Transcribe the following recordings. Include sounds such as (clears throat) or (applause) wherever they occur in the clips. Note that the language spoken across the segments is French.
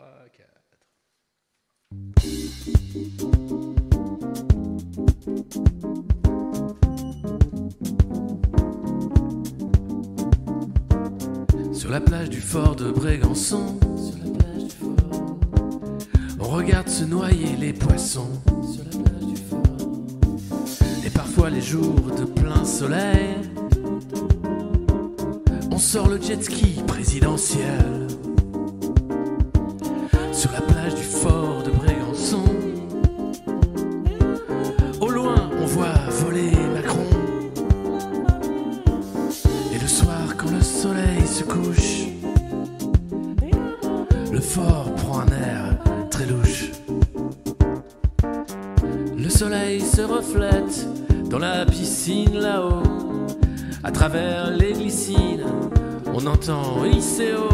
3, 4. Sur la plage du fort de Brégançon, on regarde se noyer les poissons. Et parfois les jours de plein soleil, on sort le jet ski présidentiel. Dans la piscine là-haut. À travers les glycines, on entend ICO.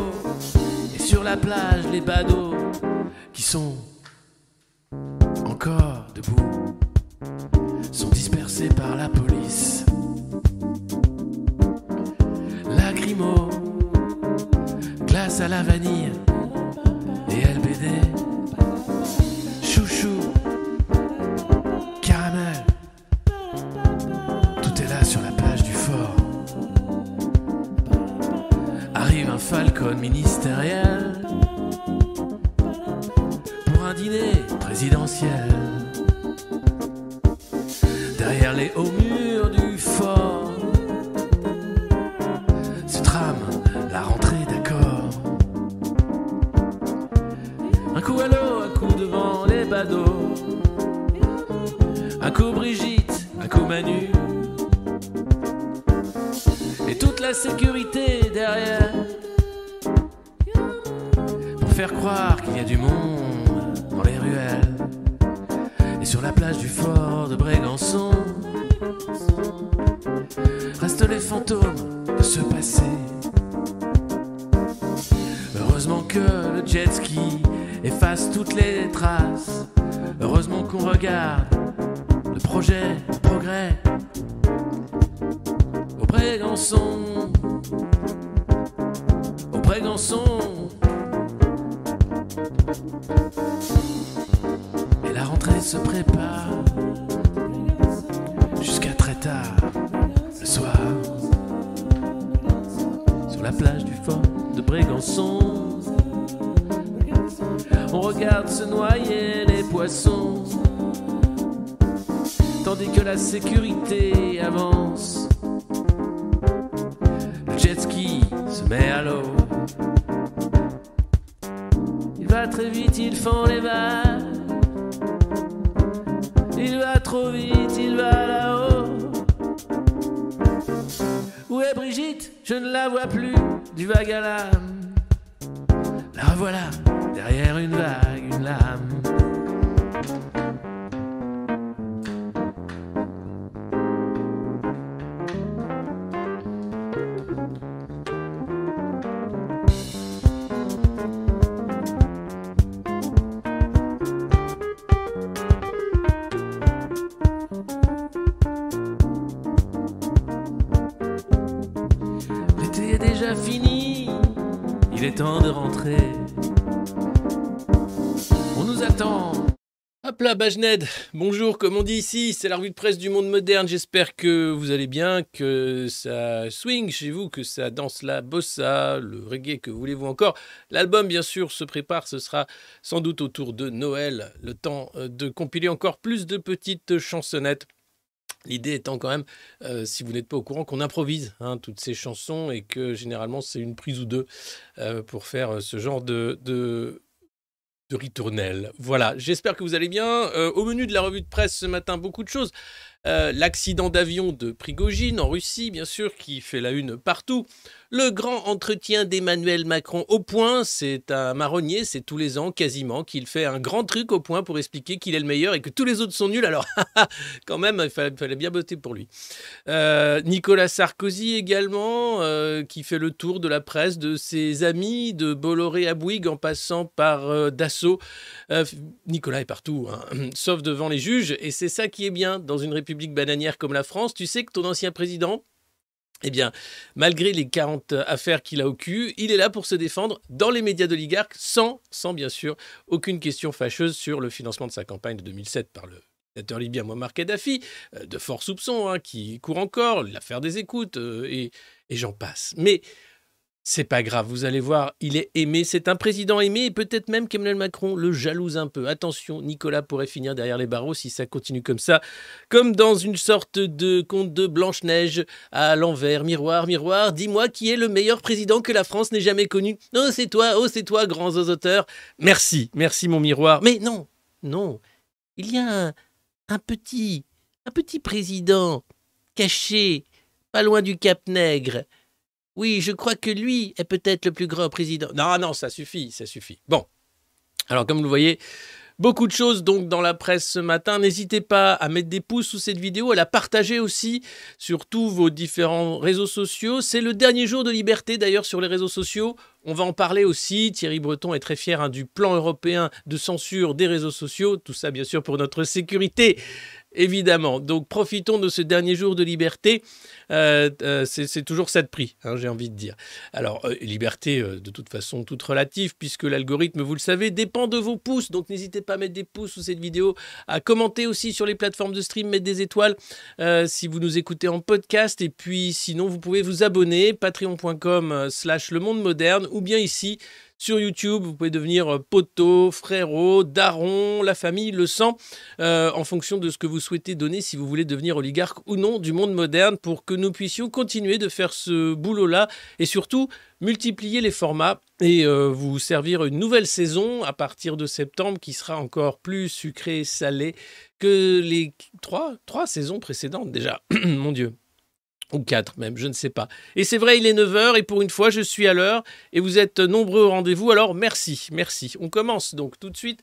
Et sur la plage, les badauds très vite, il fend les vagues. Il va trop vite, il va là-haut. Où est Brigitte? Je ne la vois plus, du vague à l'âme. La revoilà, derrière une vague, une lame. Bonjour, comme on dit ici, c'est la revue de presse du monde moderne. J'espère que vous allez bien, que ça swing chez vous, que ça danse la bossa, le reggae, que voulez-vous encore. L'album, bien sûr, se prépare, ce sera sans doute autour de Noël, le temps euh, de compiler encore plus de petites chansonnettes. L'idée étant quand même, euh, si vous n'êtes pas au courant, qu'on improvise hein, toutes ces chansons et que généralement c'est une prise ou deux euh, pour faire ce genre de, de ritournelle. Voilà, j'espère que vous allez bien. Euh, au menu de la revue de presse ce matin, beaucoup de choses. Euh, L'accident d'avion de Prigogine en Russie, bien sûr, qui fait la une partout. Le grand entretien d'Emmanuel Macron au point, c'est un marronnier, c'est tous les ans quasiment qu'il fait un grand truc au point pour expliquer qu'il est le meilleur et que tous les autres sont nuls. Alors, (laughs) quand même, il fallait, bien voter pour lui. Euh, Nicolas Sarkozy également, euh, qui fait le tour de la presse de ses amis, de Bolloré à Bouygues en passant par Dassault. Nicolas est partout, hein, (clears throat) sauf devant les juges, et c'est ça qui est bien dans une république bananière comme la France. Tu sais que ton ancien président, eh bien, malgré les 40 affaires qu'il a au cul, il est là pour se défendre dans les médias d'oligarques, sans, sans bien sûr aucune question fâcheuse sur le financement de sa campagne de 2007 par le dictateur libyen Muammar Kadhafi, euh, de forts soupçons hein, qui courent encore, l'affaire des écoutes, euh, et, et j'en passe. Mais c'est pas grave, vous allez voir, il est aimé, c'est un président aimé, et peut-être même qu'Emmanuel Macron le jalouse un peu. Attention, Nicolas pourrait finir derrière les barreaux si ça continue comme ça, comme dans une sorte de conte de Blanche-Neige à l'envers. Miroir, miroir, dis-moi qui est le meilleur président que la France n'ait jamais connu. Oh, c'est toi, oh, c'est toi, grands auteurs. Merci, merci mon miroir. Mais non, non, il y a un, un petit, un petit président caché, pas loin du Cap Nègre oui, je crois que lui est peut-être le plus grand président. Non, non, ça suffit, ça suffit. Bon. Alors, comme vous le voyez, Beaucoup de choses donc dans la presse ce matin. N'hésitez pas à mettre des pouces sous cette vidéo, à la partager aussi sur tous vos différents réseaux sociaux. C'est le dernier jour de liberté d'ailleurs sur les réseaux sociaux. On va en parler aussi. Thierry Breton est très fier hein, du plan européen de censure des réseaux sociaux. Tout ça bien sûr pour notre sécurité évidemment. Donc profitons de ce dernier jour de liberté. Euh, euh, c'est toujours ça de prix, hein, j'ai envie de dire. Alors, euh, liberté de toute façon toute relative, puisque l'algorithme, vous le savez, dépend de vos pouces. Donc n'hésitez pas à mettre des pouces sous cette vidéo, à commenter aussi sur les plateformes de stream, mettre des étoiles si vous nous écoutez en podcast. Et puis sinon, vous pouvez vous abonner, patreon.com slash le monde moderne, ou bien ici sur YouTube. Vous pouvez devenir euh, poteau, frérot, daron, la famille, le sang, euh, en fonction de ce que vous souhaitez donner si vous voulez devenir oligarque ou non du monde moderne pour que nous puissions continuer de faire ce boulot-là et surtout multiplier les formats et euh, vous servir une nouvelle saison à partir de septembre qui sera encore plus sucrée et salée que les trois, trois saisons précédentes déjà. (clears throat) Mon Dieu. Ou quatre même, je ne sais pas. Et c'est vrai, il est 9h et pour une fois, je suis à l'heure et vous êtes nombreux au rendez-vous. Alors merci, merci. On commence donc tout de suite,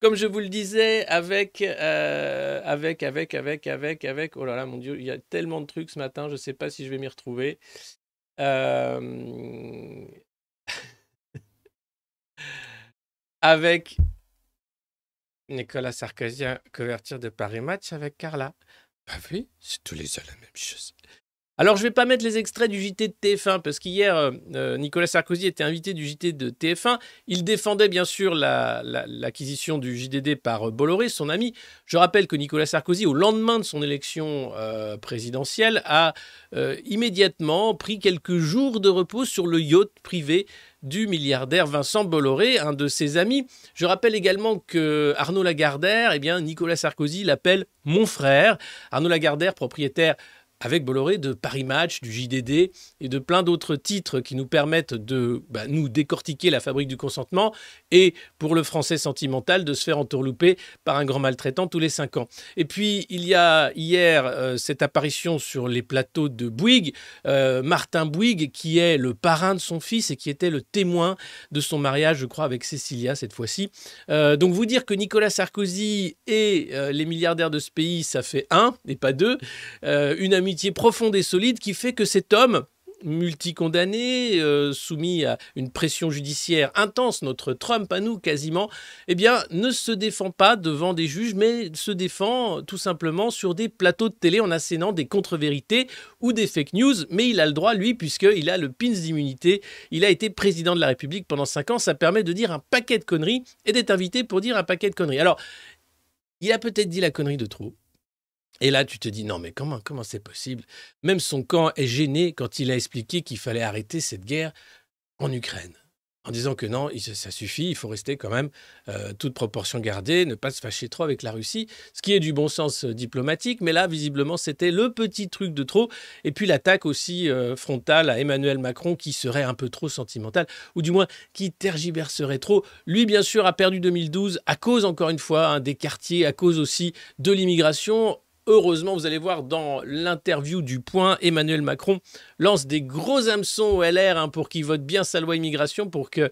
comme je vous le disais, avec, euh, avec, avec, avec, avec, avec. Oh là là, mon Dieu, il y a tellement de trucs ce matin, je ne sais pas si je vais m'y retrouver. Euh, (laughs) avec Nicolas Sarkozy, couverture de Paris Match avec Carla. Bah oui, c'est tous les ans la même chose. Alors, je ne vais pas mettre les extraits du JT de TF1 parce qu'hier, euh, euh, Nicolas Sarkozy était invité du JT de TF1. Il défendait bien sûr l'acquisition du JDD par euh, Bolloré, son ami. Je rappelle que Nicolas Sarkozy, au lendemain de son élection présidentielle, a immédiatement pris quelques jours de repos sur le yacht privé du milliardaire Vincent Bolloré, un de ses amis. Je rappelle également que Arnaud Lagardère, eh bien, Nicolas Sarkozy l'appelle mon frère. Arnaud Lagardère, propriétaire avec Bolloré de Paris Match, du JDD et de plein d'autres titres qui nous permettent de bah, nous décortiquer la fabrique du consentement et pour le français sentimental de se faire entourlouper par un grand maltraitant tous les cinq ans. Et puis il y a hier euh, cette apparition sur les plateaux de Bouygues, euh, Martin Bouygues qui est le parrain de son fils et qui était le témoin de son mariage, je crois, avec Cécilia cette fois-ci. Euh, donc vous dire que Nicolas Sarkozy et les milliardaires de ce pays, ça fait un et pas deux. une amitié profonde et solide qui fait que cet homme multicondamné, euh, soumis à une pression judiciaire intense, notre Trump à nous quasiment, eh bien, ne se défend pas devant des juges, mais se défend tout simplement sur des plateaux de télé en assénant des contre-vérités ou des fake news. Mais il a le droit, lui, puisqu'il a le pins d'immunité. Il a été président de la République pendant cinq ans. Ça permet de dire un paquet de conneries et d'être invité pour dire un paquet de conneries. Alors, il a peut-être dit la connerie de trop. Et là, tu te dis, non, mais comment comment c'est possible? Même son camp est gêné quand il a expliqué qu'il fallait arrêter cette guerre en Ukraine. En disant que non, ça suffit, il faut rester quand même euh, toute proportion gardée, ne pas se fâcher trop avec la Russie, ce qui est du bon sens euh, diplomatique, mais là, visiblement, c'était le petit truc de trop. Et puis l'attaque aussi euh, frontale à Emmanuel Macron, qui serait un peu trop sentimental, ou du moins qui tergiverserait trop. Lui, bien sûr, a perdu 2012 à cause, encore une fois, hein, des quartiers, à cause aussi de l'immigration. Heureusement, vous allez voir dans l'interview du Point, Emmanuel Macron lance des gros hameçons au LR hein, pour qu'il vote bien sa loi immigration, pour qu'il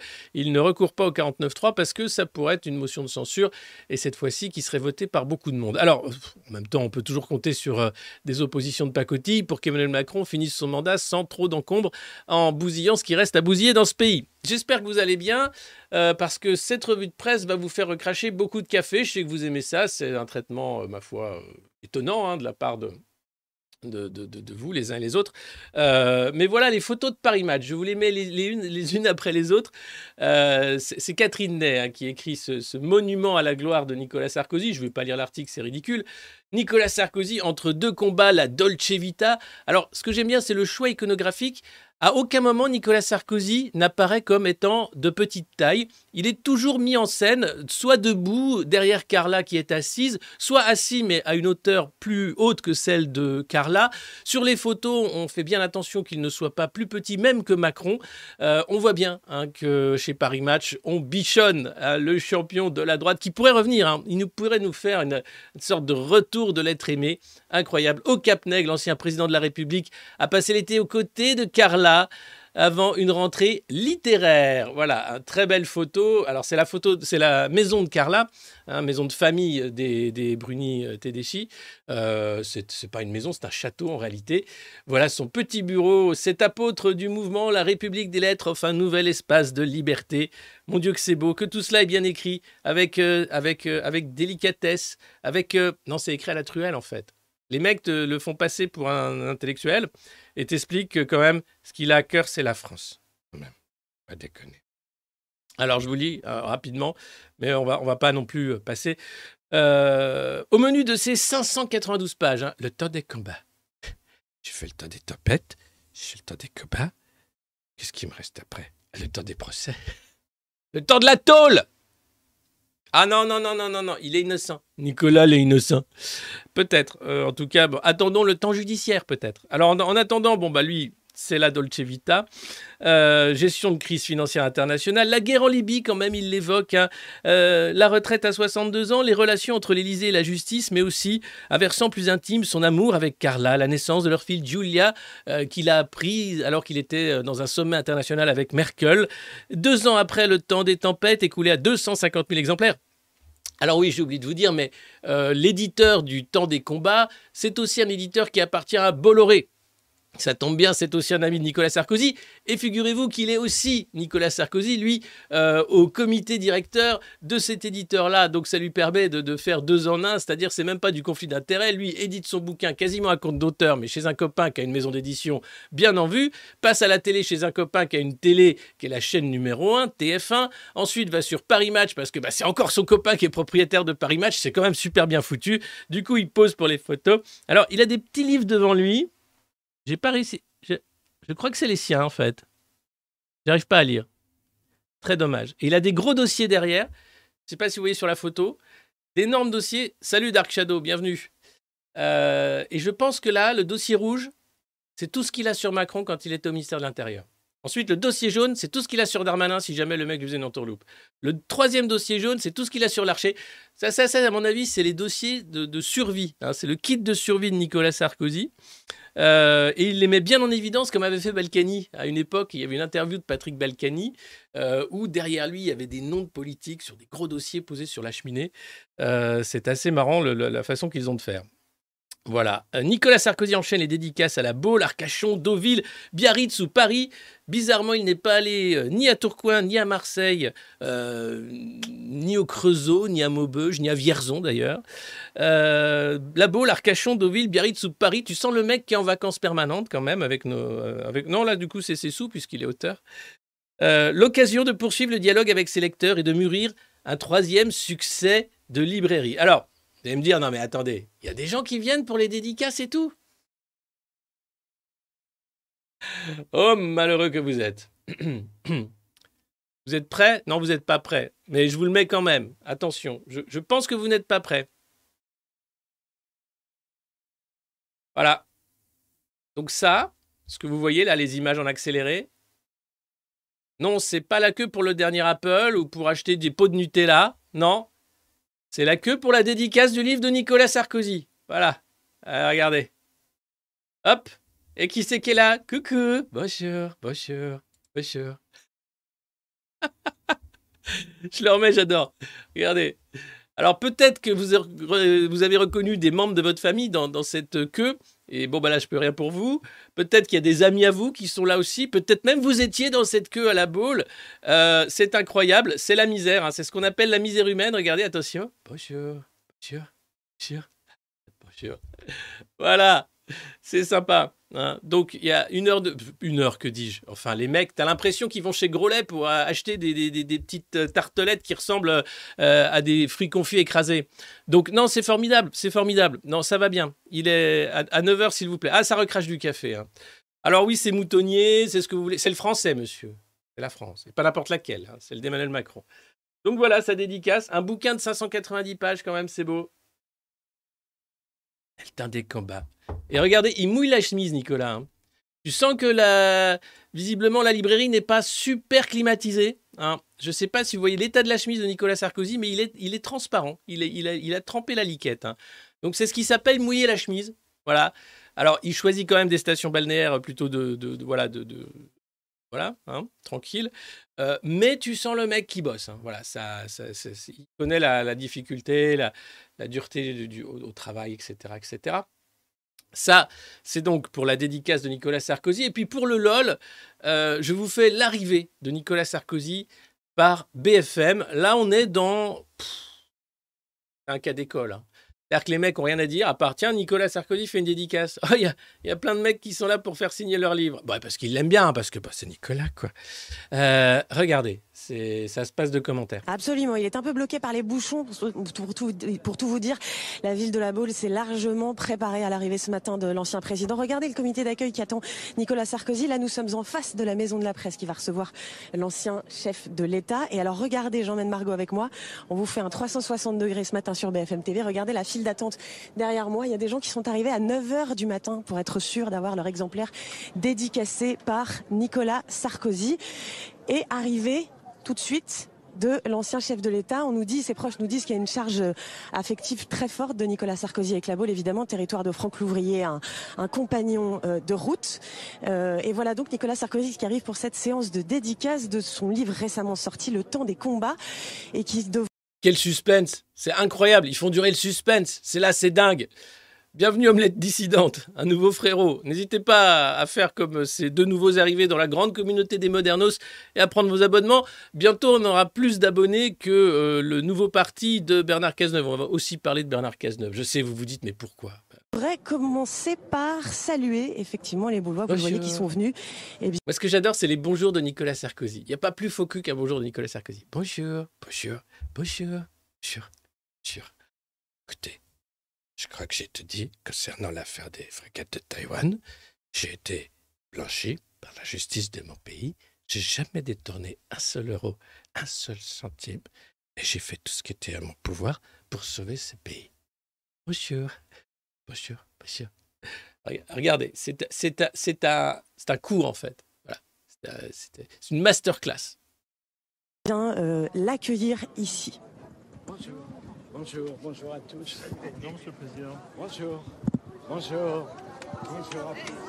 ne recourt pas au 49-3, parce que ça pourrait être une motion de censure, et cette fois-ci qui serait votée par beaucoup de monde. Alors, en même temps, on peut toujours compter sur euh, des oppositions de pacotille pour qu'Emmanuel Macron finisse son mandat sans trop d'encombre, en bousillant ce qui reste à bousiller dans ce pays. J'espère que vous allez bien, euh, parce que cette revue de presse va vous faire recracher beaucoup de café. Je sais que vous aimez ça, c'est un traitement, euh, ma foi étonnant hein, de la part de, vous les uns et les autres. Euh, mais voilà les photos de Paris Match. Je vous les mets les, unes, les unes après les autres. Euh, c'est Catherine Ney hein, qui écrit ce, monument à la gloire de Nicolas Sarkozy. Je ne vais pas lire l'article, c'est ridicule. Nicolas Sarkozy entre deux combats, la Dolce Vita. Alors, ce que j'aime bien, c'est le choix iconographique à aucun moment, Nicolas Sarkozy n'apparaît comme étant de petite taille. Il est toujours mis en scène, soit debout derrière Carla qui est assise, soit assis mais à une hauteur plus haute que celle de Carla. Sur les photos, on fait bien attention qu'il ne soit pas plus petit, même que Macron. Euh, on voit bien hein, que chez Paris Match, on bichonne euh, le champion de la droite qui pourrait revenir. Hein. Il nous pourrait nous faire une, une sorte de retour de l'être aimé. Incroyable. Au Cap Nègre, l'ancien président de la République a passé l'été aux côtés de Carla avant une rentrée littéraire. Voilà, une très belle photo. Alors c'est la photo, c'est la maison de Carla, hein, maison de famille des, des Bruni euh, Tedeschi. Euh, c'est pas une maison, c'est un château en réalité. Voilà son petit bureau, cet apôtre du mouvement La République des Lettres offre un nouvel espace de liberté. Mon Dieu que c'est beau, que tout cela est bien écrit, avec, euh, avec, avec délicatesse, avec... non, c'est écrit à la truelle en fait. Les mecs te le font passer pour un intellectuel et t'expliquent que quand même, ce qu'il a à cœur, c'est la France. même, pas déconner. Alors je vous lis euh, rapidement, mais on va, va pas non plus euh, passer. Euh, au menu de ces 592 pages, hein, le temps des combats. J'ai fait le temps des topettes, j'ai fait le temps des combats. Qu'est-ce qui me reste après? Le temps des procès. Le temps de la tôle ah non, non, non, non, non, non, il est innocent. Nicolas, il est innocent. Peut-être. Euh, en tout cas, attendons le temps judiciaire, peut-être. Alors, en, attendant, bon, bah lui, c'est la Dolce Vita. Euh, gestion de crise financière internationale. La guerre en Libye, quand même, il l'évoque. Hein. Euh, la retraite à 62 ans, les relations entre l'Élysée et la justice, mais aussi, un versant plus intime, son amour avec Carla, la naissance de leur fille Giulia, qu'il a appris alors qu'il était dans un sommet international avec Merkel. Deux ans après le temps des tempêtes, écoulé à 250 000 exemplaires. Alors oui, j'ai oublié de vous dire, mais euh, l'éditeur du Temps des combats, c'est aussi un éditeur qui appartient à Bolloré. Ça tombe bien, c'est aussi un ami de Nicolas Sarkozy. Et figurez-vous qu'il est aussi, Nicolas Sarkozy, lui, euh, au comité directeur de cet éditeur-là. Donc ça lui permet de, faire deux en un, c'est-à-dire c'est même pas du conflit d'intérêt. Lui édite son bouquin quasiment à compte d'auteur, mais chez un copain qui a une maison d'édition bien en vue, passe à la télé chez un copain qui a une télé qui est la chaîne numéro 1, TF1. Ensuite va sur Paris Match parce que bah, c'est encore son copain qui est propriétaire de Paris Match. C'est quand même super bien foutu. Du coup, il pose pour les photos. Alors, il a des petits livres devant lui. J'ai pas réussi. Je, crois que c'est les siens, en fait. J'arrive pas à lire. Très dommage. Il a des gros dossiers derrière. Je sais pas si vous voyez sur la photo. D'énormes dossiers. Salut Dark Shadow, bienvenue. Euh, et je pense que là, le dossier rouge, c'est tout ce qu'il a sur Macron quand il était au ministère de l'Intérieur. Ensuite, le dossier jaune, c'est tout ce qu'il a sur Darmanin si jamais le mec faisait une entourloupe. Le troisième dossier jaune, c'est tout ce qu'il a sur l'archer. Ça, ça, ça, à mon avis, c'est les dossiers de, survie. Hein. C'est le kit de survie de Nicolas Sarkozy. Euh, et il les met bien en évidence, comme avait fait Balkany. À une époque, il y avait une interview de Patrick Balkany, euh, où derrière lui, il y avait des noms de politiques sur des gros dossiers posés sur la cheminée. Euh, c'est assez marrant la façon qu'ils ont de faire. Voilà. Euh, Nicolas Sarkozy enchaîne les dédicaces à la Baule, Arcachon, Deauville, Biarritz ou Paris. Bizarrement, il n'est pas allé euh, ni à Tourcoing, ni à Marseille, euh, ni au Creusot, ni à Maubeuge, ni à Vierzon d'ailleurs. la Baule, Arcachon, Deauville, Biarritz ou Paris. Tu sens le mec qui est en vacances permanentes quand même avec nos. avec... Non, là, du coup, c'est ses sous puisqu'il est auteur. L'occasion de poursuivre le dialogue avec ses lecteurs et de mûrir un troisième succès de librairie. Alors, vous allez me dire, non mais attendez, il y a des gens qui viennent pour les dédicaces et tout. Oh, malheureux que vous êtes. (clears throat) Vous êtes prêts? Non, vous n'êtes pas prêts. Mais je vous le mets quand même. Attention, je, pense que vous n'êtes pas prêts. Voilà. Donc ça, ce que vous voyez là, les images en accéléré, non, c'est pas la queue pour le dernier Apple ou pour acheter des pots de Nutella. Non, c'est la queue pour la dédicace du livre de Nicolas Sarkozy. Voilà. Euh, regardez. Hop. Et qui c'est qui est là? Coucou. Bonjour, bonjour, bonjour. (laughs) Je le remets, j'adore. Regardez. Alors peut-être que vous, avez reconnu des membres de votre famille dans cette queue. Et bon, bah là, je peux rien pour vous. Peut-être qu'il y a des amis à vous qui sont là aussi. Peut-être même vous étiez dans cette queue à la boule. Euh, c'est incroyable. C'est la misère. Hein. C'est ce qu'on appelle la misère humaine. Regardez, attention. Bonjour. Bonjour. Bonjour. Bonjour. Voilà. C'est sympa. Hein. Donc, il y a une heure de. Une heure, que dis-je? Enfin, les mecs, t'as l'impression qu'ils vont chez Grolet pour acheter des, petites euh, tartelettes qui ressemblent euh, à des fruits confits écrasés. Donc, non, c'est formidable. C'est formidable. Non, ça va bien. Il est à, 9 heures, s'il vous plaît. Ah, ça recrache du café. Hein. Alors, oui, c'est moutonnier, c'est ce que vous voulez. C'est le français, monsieur. C'est la France. Et pas n'importe laquelle. Hein. C'est le d'Emmanuel Macron. Donc, voilà, sa dédicace. Un bouquin de 590 pages, quand même, c'est beau. Le des combats. Et regardez, il mouille la chemise, Nicolas. Hein. Tu sens que la... visiblement la librairie n'est pas super climatisée. Hein. Je ne sais pas si vous voyez l'état de la chemise de Nicolas Sarkozy, mais il est, transparent. Il, a, trempé la liquette. Hein. Donc c'est ce qui s'appelle mouiller la chemise. Voilà. Alors il choisit quand même des stations balnéaires plutôt de, voilà de, voilà, tranquille. Euh, mais tu sens le mec qui bosse. Voilà, ça, ça, il connaît la, difficulté, la, dureté du, au, au, travail, etc., etc. Ça, c'est donc pour la dédicace de Nicolas Sarkozy. Et puis pour le LOL, euh, je vous fais l'arrivée de Nicolas Sarkozy par BFM. Là, on est dans un cas d'école. Hein. C'est-à-dire que les mecs ont rien à dire, à part, tiens, Nicolas Sarkozy fait une dédicace. (laughs) Oh, il y, a, plein de mecs qui sont là pour faire signer leur livre. Bah, parce qu'ils l'aiment bien, parce que bah, c'est Nicolas, quoi. Euh, regardez, ça se passe de commentaires. Absolument, il est un peu bloqué par les bouchons. Pour tout, vous dire, la ville de la Baule s'est largement préparée à l'arrivée ce matin de l'ancien président. Regardez le comité d'accueil qui attend Nicolas Sarkozy. Là, nous sommes en face de la maison de la presse qui va recevoir l'ancien chef de l'État. Et alors, regardez, j'emmène Margot avec moi. On vous fait un 360 degrés ce matin sur BFM TV. Regardez la file d'attente derrière moi. Il y a des gens qui sont arrivés à 9 h du matin pour être sûrs d'avoir leur exemplaire dédicacé par Nicolas Sarkozy. Et arrivé tout de suite de l'ancien chef de l'État. On nous dit, ses proches nous disent qu'il y a une charge affective très forte de Nicolas Sarkozy avec la Baule, évidemment, territoire de Franck Louvrier, un, compagnon euh, de route. Euh, et voilà donc Nicolas Sarkozy qui arrive pour cette séance de dédicace de son livre récemment sorti, Le temps des combats, et qui Quel suspense C'est incroyable, ils font durer le suspense. C'est là, c'est dingue. Bienvenue Omelette Dissidente, un nouveau frérot. N'hésitez pas à faire comme ces deux nouveaux arrivés dans la grande communauté des Modernos et à prendre vos abonnements. Bientôt, on aura plus d'abonnés que euh, le nouveau parti de Bernard Cazeneuve. On va aussi parler de Bernard Cazeneuve. Je sais, vous vous dites, mais pourquoi? Je voudrais commencer par saluer effectivement les Boulois, vous voyez qui sont venus. Et Moi, ce que j'adore, c'est les bonjours de Nicolas Sarkozy. Il n'y a pas plus faux qu'un bonjour de Nicolas Sarkozy. Bonjour, bonjour, bonjour, bonjour, bonjour. Écoutez, je crois que j'ai te dit, concernant l'affaire des frégates de Taïwan, j'ai été blanchi par la justice de mon pays. J'ai jamais détourné un seul euro, un seul centime, et j'ai fait tout ce qui était à mon pouvoir pour sauver ce pays. Bonjour, bonjour, bonjour. Regardez, c'est un, un cours en fait. Voilà. C'est une masterclass. Bien euh, l'accueillir ici. Bonjour. Bonjour, bonjour à tous. Bonjour, Monsieur le Président. Bonjour, bonjour, bonjour à tous.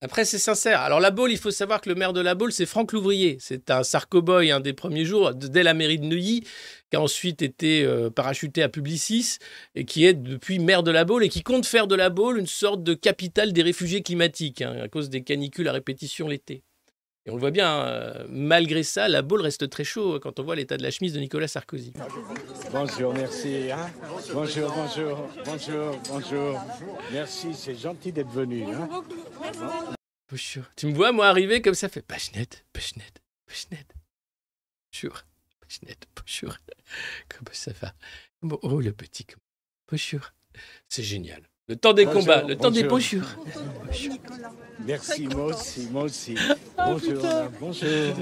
Après, c'est sincère. Alors, la Baule, il faut savoir que le maire de la Baule, c'est Franck Louvrier. C'est un sarcoboy, un des premiers jours, dès la mairie de Neuilly, qui a ensuite été euh, parachuté à Publicis et qui est depuis maire de la Baule et qui compte faire de la Baule une sorte de capitale des réfugiés climatiques, hein, à cause des canicules à répétition l'été. Et on le voit bien, euh, malgré ça, la boule reste très chaud quand on voit l'état de la chemise de Nicolas Sarkozy. Bonjour, merci. Hein. bonjour, bonjour, bonjour, bonjour. Merci, c'est gentil d'être venu. Hein. Bonjour. Tu me vois, moi, arriver comme ça, fait Pachnette, Pachnette, Pachnette. Bonjour, Pachnette, bonjour. Comment ça va? Oh, le petit. Bonjour. C'est génial. Le temps des combats, le temps des bonjours. Merci, moi aussi, moi aussi. (laughs) Bonjour, bonjour.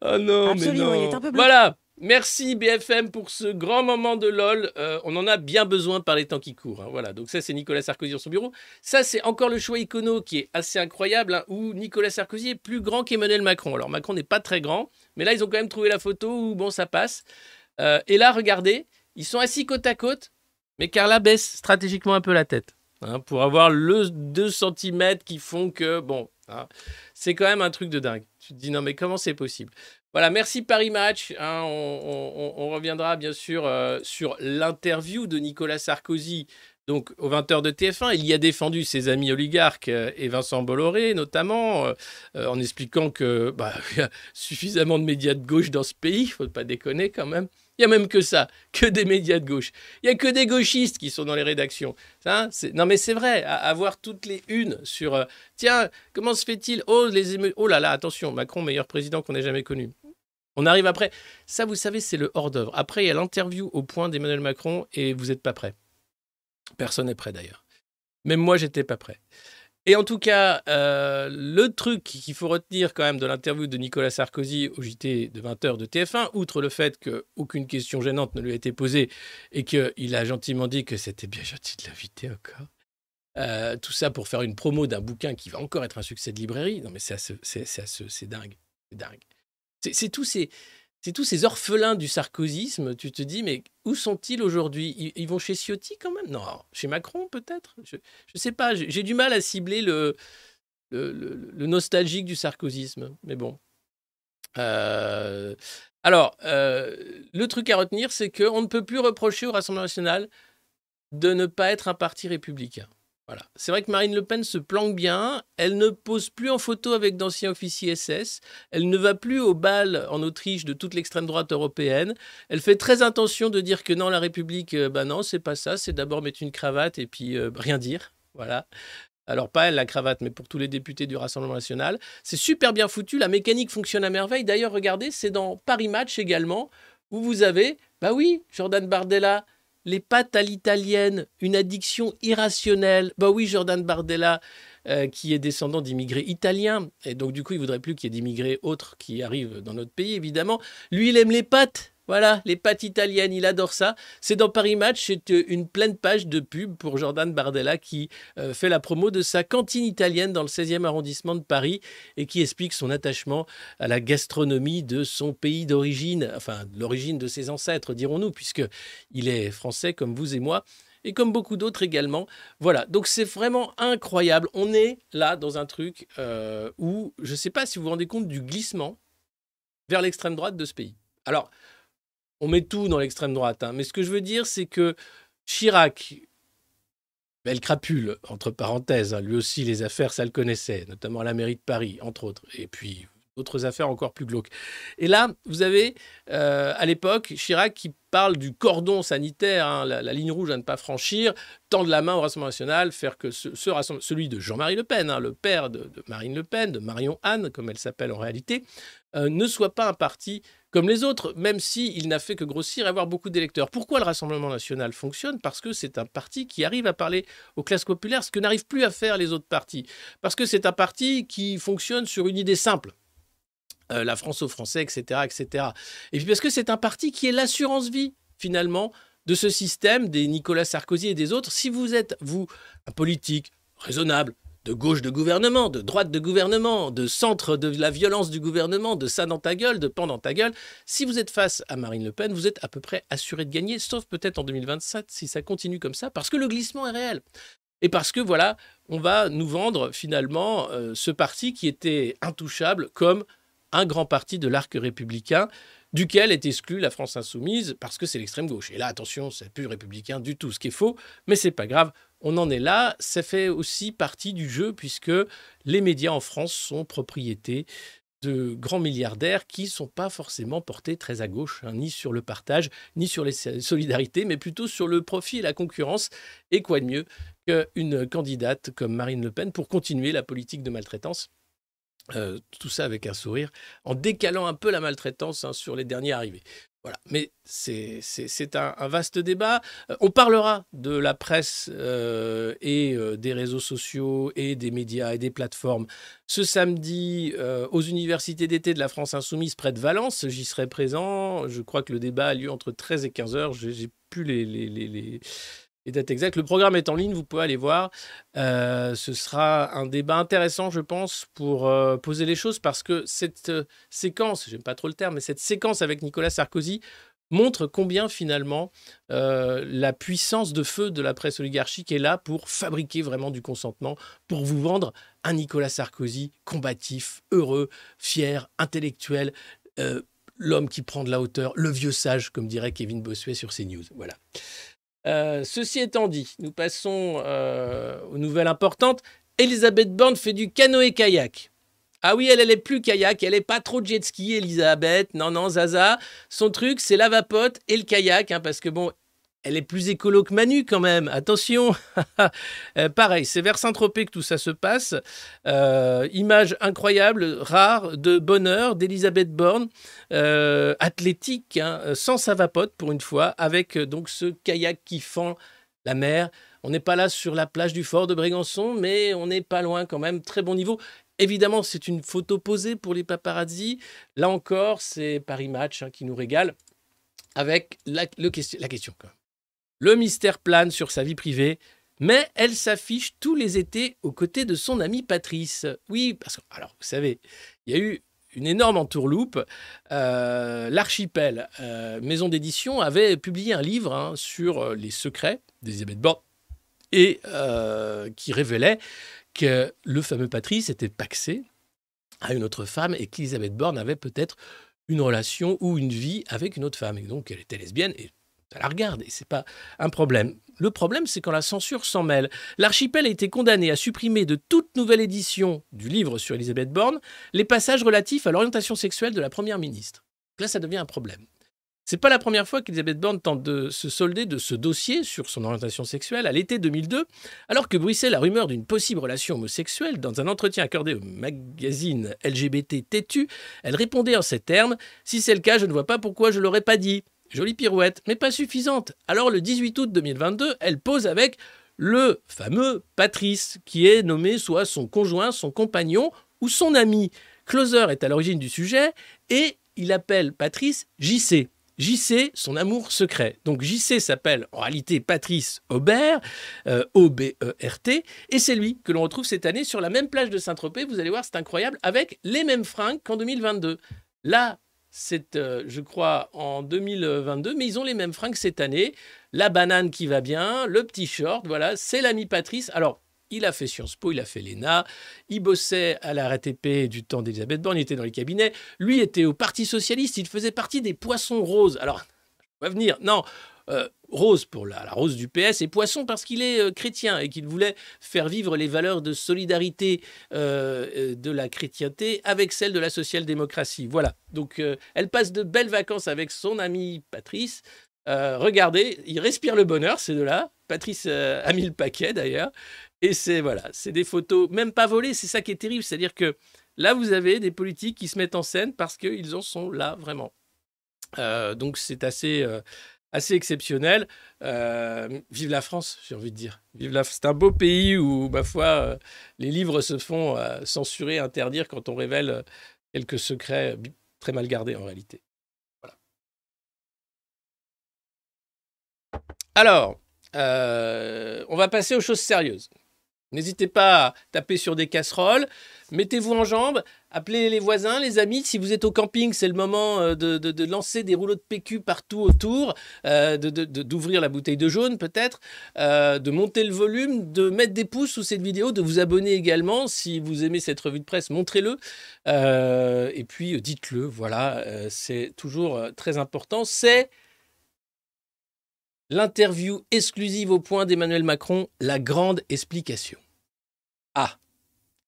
Oh non, mais non. voilà. Merci BFM pour ce grand moment de LOL. Euh, on en a bien besoin par les temps qui courent. Hein. Voilà, donc ça c'est Nicolas Sarkozy dans son bureau. Ça c'est encore le choix icono qui est assez incroyable, hein, où Nicolas Sarkozy est plus grand qu'Emmanuel Macron. Alors Macron n'est pas très grand, mais là ils ont quand même trouvé la photo où bon ça passe. Euh, et là regardez, ils sont assis côte à côte. Mais Carla baisse stratégiquement un peu la tête hein, pour avoir le 2 cm qui font que, bon, hein, c'est quand même un truc de dingue. Tu te dis, non, mais comment c'est possible? Voilà, merci Paris Match. Hein, on, reviendra bien sûr euh, sur l'interview de Nicolas Sarkozy. Donc, aux 20h de TF1, il y a défendu ses amis oligarques euh, et Vincent Bolloré, notamment, euh, en expliquant que bah, (laughs) y a suffisamment de médias de gauche dans ce pays, il faut pas déconner quand même. Il y a même que ça, que des médias de gauche. Il y a que des gauchistes qui sont dans les rédactions. Hein, non mais c'est vrai, avoir toutes les unes sur euh, tiens, comment se fait-il? Oh les oh là là, attention, Macron meilleur président qu'on ait jamais connu. On arrive après. Ça, vous savez, c'est le hors-d'œuvre. Après, il y a l'interview au point d'Emmanuel Macron et vous n'êtes pas prêt. Personne n'est prêt d'ailleurs. Même moi, j'étais pas prêt. Et en tout cas, euh, le truc qu'il faut retenir quand même de l'interview de Nicolas Sarkozy au JT de 20h de TF1, outre le fait qu'aucune question gênante ne lui a été posée et qu'il a gentiment dit que c'était bien gentil de l'inviter encore, euh, tout ça pour faire une promo d'un bouquin qui va encore être un succès de librairie. Non mais c'est dingue, c'est dingue. C'est tous ces c'est tous ces orphelins du sarkozysme, tu te dis, mais où sont-ils aujourd'hui? Ils, vont chez Ciotti quand même? Non, chez Macron peut-être? Je ne sais pas, j'ai du mal à cibler le, nostalgique du sarkozysme, mais bon. Euh, alors, euh, le truc à retenir, c'est qu'on ne peut plus reprocher au Rassemblement national de ne pas être un parti républicain. C'est vrai que Marine Le Pen se planque bien. Elle ne pose plus en photo avec d'anciens officiers SS. Elle ne va plus au bal en Autriche de toute l'extrême droite européenne. Elle fait très attention de dire que non, la République, bah non, c'est pas ça. C'est d'abord mettre une cravate et puis euh, rien dire. Voilà. Alors pas elle la cravate, mais pour tous les députés du Rassemblement national. C'est super bien foutu. La mécanique fonctionne à merveille. D'ailleurs, regardez, c'est dans Paris Match également où vous avez, bah oui, Jordan Bardella les pâtes à l'italienne, une addiction irrationnelle. Bah oui, Jordan Bardella, euh, qui est descendant d'immigrés italiens, et donc du coup, il voudrait plus qu'il y ait d'immigrés autres qui arrivent dans notre pays, évidemment. Lui, il aime les pâtes. Voilà, les pâtes italiennes, il adore ça. C'est dans Paris Match, c'est euh, une pleine page de pub pour Jordan Bardella qui euh, fait la promo de sa cantine italienne dans le 16e arrondissement de Paris et qui explique son attachement à la gastronomie de son pays d'origine, enfin l'origine de ses ancêtres, dirons-nous, puisque il est français comme vous et moi et comme beaucoup d'autres également. Voilà, donc c'est vraiment incroyable. On est là dans un truc euh, où je ne sais pas si vous vous rendez compte du glissement vers l'extrême droite de ce pays. Alors, on met tout dans l'extrême droite. Hein. Mais ce que je veux dire, c'est que Chirac, belle crapule, entre parenthèses, hein, lui aussi, les affaires, ça le connaissait, notamment à la mairie de Paris, entre autres. Et puis, d'autres affaires encore plus glauques. Et là, vous avez, euh, à l'époque, Chirac qui parle du cordon sanitaire, hein, la, ligne rouge à ne pas franchir, tendre la main au Rassemblement national, faire que ce, celui de Jean-Marie Le Pen, le père de, Marine Le Pen, de Marion Anne, comme elle s'appelle en réalité, euh, ne soit pas un parti comme les autres, même s'il n'a fait que grossir et avoir beaucoup d'électeurs. Pourquoi le Rassemblement national fonctionne? Parce que c'est un parti qui arrive à parler aux classes populaires, ce que n'arrivent plus à faire les autres partis. Parce que c'est un parti qui fonctionne sur une idée simple. Euh, la France aux Français, etc., etc. Et puis parce que c'est un parti qui est l'assurance vie, finalement, de ce système des Nicolas Sarkozy et des autres. Si vous êtes, vous, un politique raisonnable, de gauche de gouvernement, de droite de gouvernement, de centre de la violence du gouvernement, de ça dans ta gueule, de pan dans ta gueule. Si vous êtes face à Marine Le Pen, vous êtes à peu près assuré de gagner, sauf peut-être en 2027 si ça continue comme ça, parce que le glissement est réel. Et parce que voilà, on va nous vendre finalement euh, ce parti qui était intouchable comme un grand parti de l'arc républicain, duquel est exclue la France insoumise parce que c'est l'extrême gauche. Et là, attention, c'est plus républicain du tout, ce qui est faux, mais c'est pas grave on en est là. Ça fait aussi partie du jeu puisque les médias en France sont propriétés de grands milliardaires qui ne sont pas forcément portés très à gauche, hein, ni sur le partage, ni sur les solidarités, mais plutôt sur le profit et la concurrence. Et quoi de mieux qu'une candidate comme Marine Le Pen pour continuer la politique de maltraitance euh, tout ça avec un sourire, en décalant un peu la maltraitance hein, sur les derniers arrivés. Voilà, mais c'est un, vaste débat. Euh, on parlera de la presse euh, et euh, des réseaux sociaux et des médias et des plateformes ce samedi aux universités d'été de la France Insoumise près de Valence. J'y serai présent. Je crois que le débat a lieu entre 13 et 15 heures. J'ai plus les, les dates exactes. Le programme est en ligne, vous pouvez aller voir. Euh, ce sera un débat intéressant, je pense, pour euh, poser les choses parce que cette euh, séquence, j'aime pas trop le terme, mais cette séquence avec Nicolas Sarkozy montre combien finalement la puissance de feu de la presse oligarchique est là pour fabriquer vraiment du consentement, pour vous vendre un Nicolas Sarkozy combatif, heureux, fier, intellectuel, l'homme qui prend de la hauteur, le vieux sage, comme dirait Kevin Bossuet sur CNews. Voilà. Euh, ceci étant dit, nous passons euh, aux nouvelles importantes. Elisabeth Borne fait du canoë-kayak. Ah oui, elle, elle est plus kayak, elle est pas trop jet ski, Elisabeth. Non, non, Zaza. Son truc, c'est la vapote et le kayak, hein, parce que bon, elle est plus écolo que Manu quand même, attention. (laughs) Euh, pareil, c'est vers Saint-Tropez que tout ça se passe. Euh, image incroyable, rare, de bonheur d'Elisabeth Borne, euh, athlétique, hein, sans sa vapote pour une fois, avec donc ce kayak qui fend la mer. On n'est pas là sur la plage du fort de Brégançon, mais on n'est pas loin quand même, très bon niveau. Évidemment, c'est une photo posée pour les paparazzi. Là encore, c'est Paris Match hein, qui nous régale avec la, la question. Le mystère plane sur sa vie privée, mais elle s'affiche tous les étés aux côtés de son amie Patrice. Oui, parce que, alors, vous savez, il y a eu une énorme entourloupe. Euh, L'Archipel, euh, maison d'édition, avait publié un livre hein, sur euh, les secrets d'Elisabeth Borne et qui révélait que le fameux Patrice était paxé à une autre femme et qu'Elisabeth Borne avait peut-être une relation ou une vie avec une autre femme. Et donc, elle était lesbienne et ça la regarde et c'est pas un problème. Le problème, c'est quand la censure s'en mêle. L'archipel a été condamné à supprimer de toute nouvelle édition du livre sur Elisabeth Borne les passages relatifs à l'orientation sexuelle de la première ministre. Là, ça devient un problème. C'est pas la première fois qu'Elisabeth Borne tente de se solder de ce dossier sur son orientation sexuelle à l'été 2002, alors que bruissait la rumeur d'une possible relation homosexuelle. Dans un entretien accordé au magazine LGBT Têtu, elle répondait en ces termes Si c'est le cas, je ne vois pas pourquoi je l'aurais pas dit. Jolie pirouette, mais pas suffisante. Alors le 18 août 2022, elle pose avec le fameux Patrice, qui est nommé soit son conjoint, son compagnon ou son ami. Closer est à l'origine du sujet et il appelle Patrice JC. JC, son amour secret. Donc JC s'appelle en réalité Patrice Aubert, euh, O-B-E-R-T, et c'est lui que l'on retrouve cette année sur la même plage de Saint-Tropez. Vous allez voir, c'est incroyable, avec les mêmes fringues qu'en 2022. Là, c'est, euh, je crois, en 2022, mais ils ont les mêmes fringues cette année. La banane qui va bien, le petit short, voilà, c'est l'ami Patrice. Alors, il a fait Sciences Po, il a fait l'ENA, il bossait à la RATP du temps d'Elisabeth Borne, il était dans les cabinets. Lui était au Parti Socialiste, il faisait partie des poissons roses. Alors, on va venir, non, euh, rose pour la, rose du PS et poisson parce qu'il est euh, chrétien et qu'il voulait faire vivre les valeurs de solidarité euh, de la chrétienté avec celles de la social-démocratie. Voilà. Donc elle passe de belles vacances avec son ami Patrice. regardez, il respire le bonheur, ces deux-là. Patrice a mis le paquet d'ailleurs. Et c'est voilà, c'est des photos, même pas volées, c'est ça qui est terrible. C'est-à-dire que là, vous avez des politiques qui se mettent en scène parce qu'ils en sont là vraiment. donc c'est assez, assez exceptionnel. Euh, vive la France, j'ai envie de dire. Vive la... C'est un beau pays où, ma foi, euh, les livres se font euh, censurer, interdire quand on révèle quelques secrets très mal gardés en réalité. Voilà. Alors, on va passer aux choses sérieuses. N'hésitez pas à taper sur des casseroles, mettez-vous en jambes, appelez les voisins, les amis. Si vous êtes au camping, c'est le moment euh, de, lancer des rouleaux de PQ partout autour, euh, d'ouvrir la bouteille de jaune peut-être, euh, de monter le volume, de mettre des pouces sous cette vidéo, de vous abonner également. Si vous aimez cette revue de presse, montrez-le. et puis dites-le, voilà, c'est toujours très important. C'est l'interview exclusive au point d'Emmanuel Macron, la grande explication. Ah,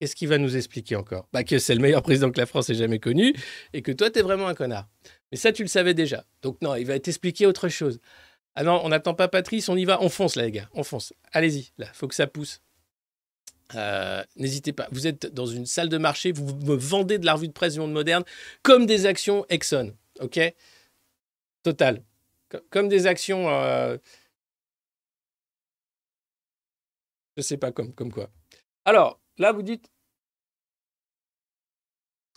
qu'est-ce qu'il va nous expliquer encore bah, Que c'est le meilleur président que la France ait jamais connu et que toi, tu es vraiment un connard. Mais ça, tu le savais déjà. Donc non, il va t'expliquer autre chose. Ah non, on n'attend pas Patrice, on y va, on fonce là, les gars, on fonce. Allez-y, là, faut que ça pousse. Euh, n'hésitez pas, vous êtes dans une salle de marché, vous me vendez de la revue de presse du monde moderne comme des actions Exxon, ok? Total. Comme des actions. Euh... Je sais pas comme, comme quoi. Alors, là, vous dites.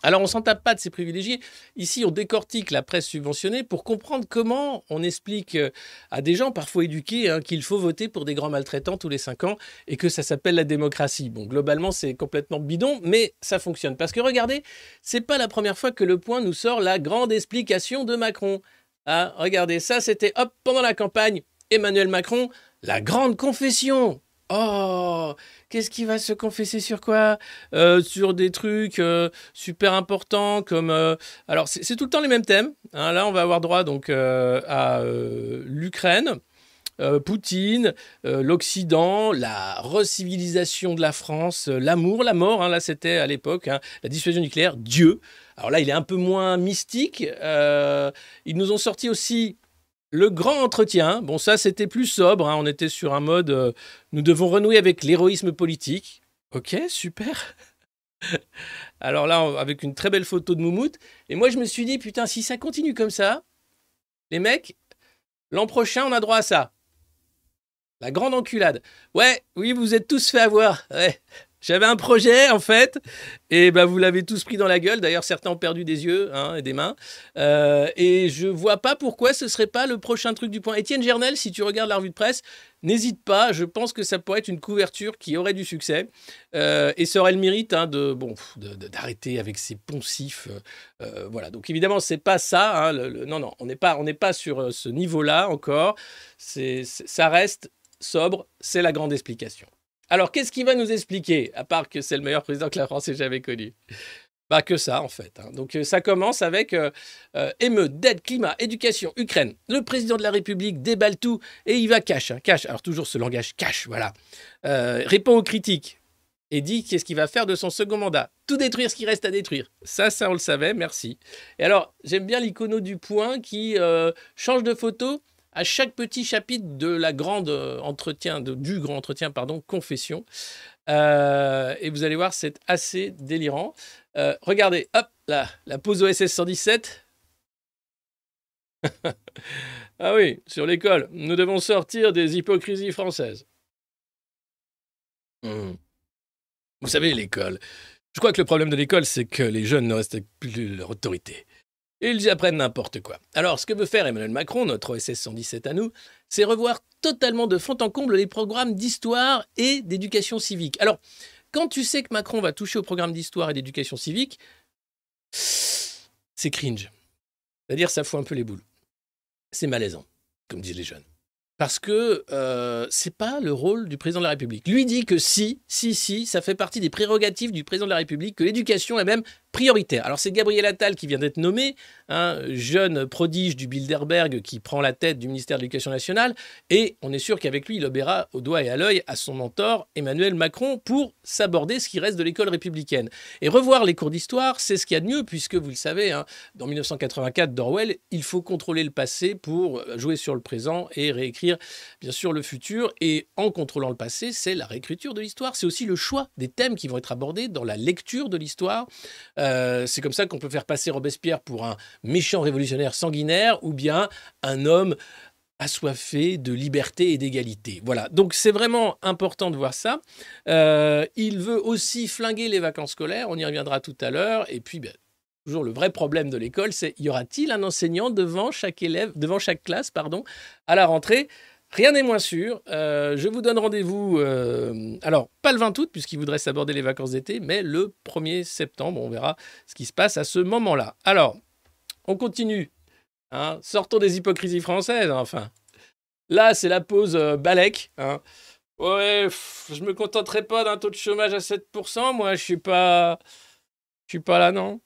Alors, on s'en tape pas de ces privilégiés. Ici, on décortique la presse subventionnée pour comprendre comment on explique euh, à des gens parfois éduqués hein, qu'il faut voter pour des grands maltraitants tous les cinq ans et que ça s'appelle la démocratie. Bon, globalement, c'est complètement bidon, mais ça fonctionne. Parce que regardez, c'est pas la première fois que Le Point nous sort la grande explication de Macron. Ah, regardez, ça c'était hop pendant la campagne. Emmanuel Macron, la grande confession. Oh, qu'est-ce qu'il va se confesser sur quoi? Euh, Sur des trucs euh, super importants comme... Euh, alors, c'est tout le temps les mêmes thèmes. Hein. Là, on va avoir droit donc à l'Ukraine, Poutine, l'Occident, la recivilisation de la France, l'amour, la mort, hein, là c'était à l'époque, hein, la dissuasion nucléaire, Dieu. Alors là, il est un peu moins mystique. ils nous ont sorti aussi le grand entretien. Bon, ça c'était plus sobre, hein, on était sur un mode, nous devons renouer avec l'héroïsme politique. Ok, super. (laughs) Alors là, avec une très belle photo de Moumout. Et moi, je me suis dit, putain, si ça continue comme ça, les mecs, l'an prochain, on a droit à ça. La grande enculade. Ouais, oui, vous êtes tous fait avoir. Ouais. J'avais un projet en fait, et ben vous l'avez tous pris dans la gueule. D'ailleurs, certains ont perdu des yeux hein, et des mains. Euh, et je vois pas pourquoi ce serait pas le prochain truc du point. Étienne Gernel, si tu regardes la revue de presse, n'hésite pas. Je pense que ça pourrait être une couverture qui aurait du succès euh, et ça aurait le mérite hein, de bon d'arrêter avec ces poncifs. Euh, voilà. Donc évidemment, c'est pas ça. Hein, non, non, on n'est pas pas sur ce niveau-là encore. C'est ça reste sobre. C'est la grande explication. Alors, qu'est-ce qu'il va nous expliquer, à part que c'est le meilleur président que la France ait jamais connu? Bah que ça en fait. Hein. Donc euh, ça commence avec euh, euh, émeute, dette, climat, éducation, Ukraine. Le président de la République déballe tout et il va cash, hein, cash. Alors toujours ce langage cash, voilà. répond aux critiques et dit qu'est-ce qu'il va faire de son second mandat? Tout détruire ce qui reste à détruire. Ça, ça on le savait, merci. Et alors j'aime bien l'icono du point qui change de photo à chaque petit chapitre de la grande euh, entretien, de, du grand entretien, pardon, confession. Euh, et vous allez voir, c'est assez délirant. Euh, regardez, hop, là, la pause OSS 117. (laughs) ah oui, sur l'école, nous devons sortir des hypocrisies françaises. Hmm. Vous savez, l'école. Je crois que le problème de l'école, c'est que les jeunes ne respectent plus leur autorité. Ils apprennent n'importe quoi. Alors, ce que veut faire Emmanuel Macron, notre OSS 117 à nous, c'est revoir totalement de fond en comble les programmes d'histoire et d'éducation civique. Alors, quand tu sais que Macron va toucher au programme d'histoire et d'éducation civique, c'est cringe. C'est-à-dire, ça fout un peu les boules. C'est malaisant, comme disent les jeunes parce que euh, c'est pas le rôle du président de la République. Lui dit que si, si, si, ça fait partie des prérogatives du président de la République, que l'éducation est même prioritaire. Alors c'est Gabriel Attal qui vient d'être nommé, un jeune prodige du Bilderberg qui prend la tête du ministère de l'Éducation nationale, et on est sûr qu'avec lui, il obéira au doigt et à l'œil à son mentor Emmanuel Macron pour s'aborder ce qui reste de l'école républicaine. Et revoir les cours d'histoire, c'est ce qu'il y a de mieux, puisque vous le savez, hein, dans 1984 d'Orwell, il faut contrôler le passé pour jouer sur le présent et réécrire bien sûr le futur. Et en contrôlant le passé, c'est la réécriture de l'histoire, c'est aussi le choix des thèmes qui vont être abordés dans la lecture de l'histoire. Euh, c'est comme ça qu'on peut faire passer Robespierre pour un méchant révolutionnaire sanguinaire ou bien un homme assoiffé de liberté et d'égalité. Voilà, donc c'est vraiment important de voir ça. Euh, il veut aussi flinguer les vacances scolaires, on y reviendra tout à l'heure, et puis ben, toujours le vrai problème de l'école, c'est y aura-t-il un enseignant devant chaque élève, devant chaque classe, pardon, à la rentrée Rien n'est moins sûr. Euh, je vous donne rendez-vous, euh, alors pas le 20 août, puisqu'il voudrait s'aborder les vacances d'été, mais le 1er septembre. On verra ce qui se passe à ce moment-là. Alors, on continue. Hein. Sortons des hypocrisies françaises, enfin. Là, c'est la pause euh, Balek. Hein. Ouais, je me contenterai pas d'un taux de chômage à 7%. Moi, je suis pas. Je suis pas là, non.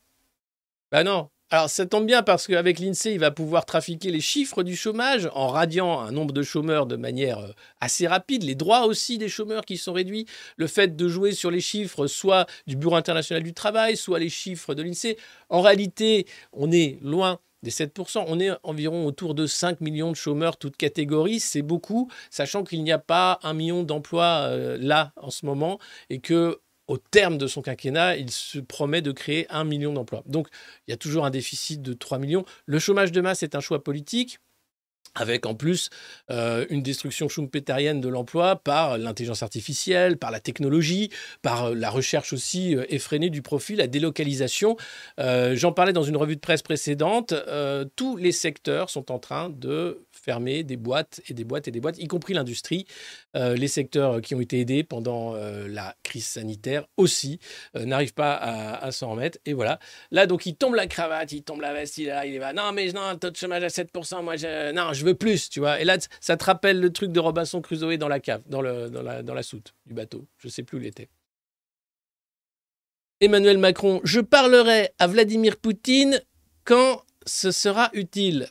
Ben non, alors ça tombe bien parce qu'avec l'INSEE, il va pouvoir trafiquer les chiffres du chômage en radiant un nombre de chômeurs de manière euh, assez rapide, les droits aussi des chômeurs qui sont réduits, le fait de jouer sur les chiffres soit du Bureau international du travail, soit les chiffres de l'INSEE. En réalité, on est loin des 7%. On est environ autour de 5 millions de chômeurs, toutes catégories. C'est beaucoup, sachant qu'il n'y a pas un million d'emplois euh, là en ce moment et que au terme de son quinquennat, il se promet de créer un million d'emplois. Donc, il y a toujours un déficit de 3 millions. Le chômage de masse est un choix politique avec en plus euh, une destruction schumpeterienne de l'emploi par l'intelligence artificielle, par la technologie, par euh, la recherche aussi euh, effrénée du profit, la délocalisation. J'en parlais dans une revue de presse précédente. tous les secteurs sont en train de fermer des boîtes et des boîtes et des boîtes, y compris l'industrie. les secteurs qui ont été aidés pendant la crise sanitaire aussi n'arrivent pas à, s'en remettre. Et voilà. Là, donc, il tombe la cravate, il tombe la veste, il, est il va. Non, mais non, taux de chômage à 7%, moi, je, non, je veux plus, tu vois. Et là, ça te rappelle le truc de Robinson Crusoe dans la cave, dans, le, dans, la, dans la soute du bateau. Je sais plus où il était. Emmanuel Macron, je parlerai à Vladimir Poutine quand ce sera utile.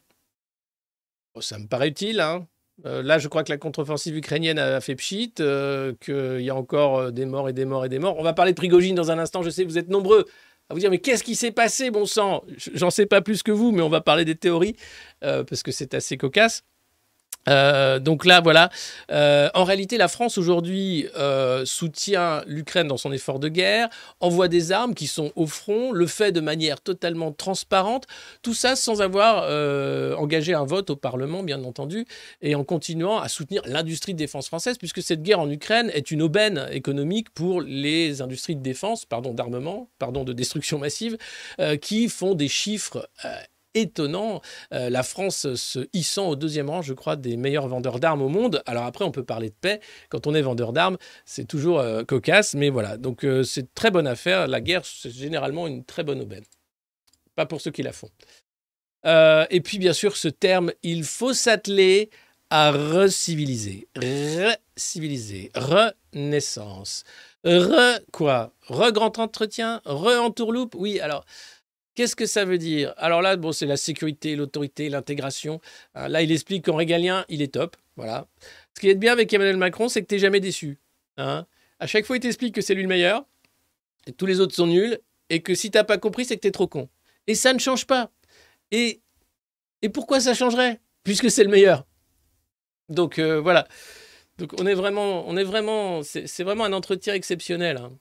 Ça me paraît utile, hein. Euh, là, je crois que la contre-offensive ukrainienne a fait pchit, euh, qu'il y a encore euh, des morts et des morts et des morts. On va parler de Prigogine dans un instant. Je sais, vous êtes nombreux à vous dire, mais qu'est-ce qui s'est passé, bon sang? J'en sais pas plus que vous, mais on va parler des théories, parce que c'est assez cocasse. Euh, donc là, voilà. Euh, en réalité, la France aujourd'hui euh, soutient l'Ukraine dans son effort de guerre, envoie des armes qui sont au front, le fait de manière totalement transparente, tout ça sans avoir engagé un vote au Parlement, bien entendu, et en continuant à soutenir l'industrie de défense française, puisque cette guerre en Ukraine est une aubaine économique pour les industries de défense, pardon, d'armement, pardon, de destruction massive, qui font des chiffres étonnant. Euh, la France se hissant au deuxième rang, je crois, des meilleurs vendeurs d'armes au monde. Alors après, on peut parler de paix. Quand on est vendeur d'armes, c'est toujours euh, cocasse, mais voilà. Donc euh, c'est très bonne affaire. La guerre, c'est généralement une très bonne aubaine. Pas pour ceux qui la font. et puis, bien sûr, ce terme, il faut s'atteler à reciviliser. Reciviliser. Renaissance. Re quoi? Re grand entretien? Re entourloupe Oui, alors Qu'est-ce que ça veut dire? Alors là, bon, c'est la sécurité, l'autorité, l'intégration. Hein, là, il explique qu'en régalien, il est top. Voilà. Ce qui est bien avec Emmanuel Macron, c'est que tu n'es jamais déçu. Hein. À chaque fois, il t'explique que c'est lui le meilleur, et tous les autres sont nuls, et que si tu n'as pas compris, c'est que tu es trop con. Et ça ne change pas. Et, et pourquoi ça changerait? Puisque c'est le meilleur. Donc euh, voilà. Donc on est vraiment, on est vraiment, c'est vraiment un entretien exceptionnel. Hein.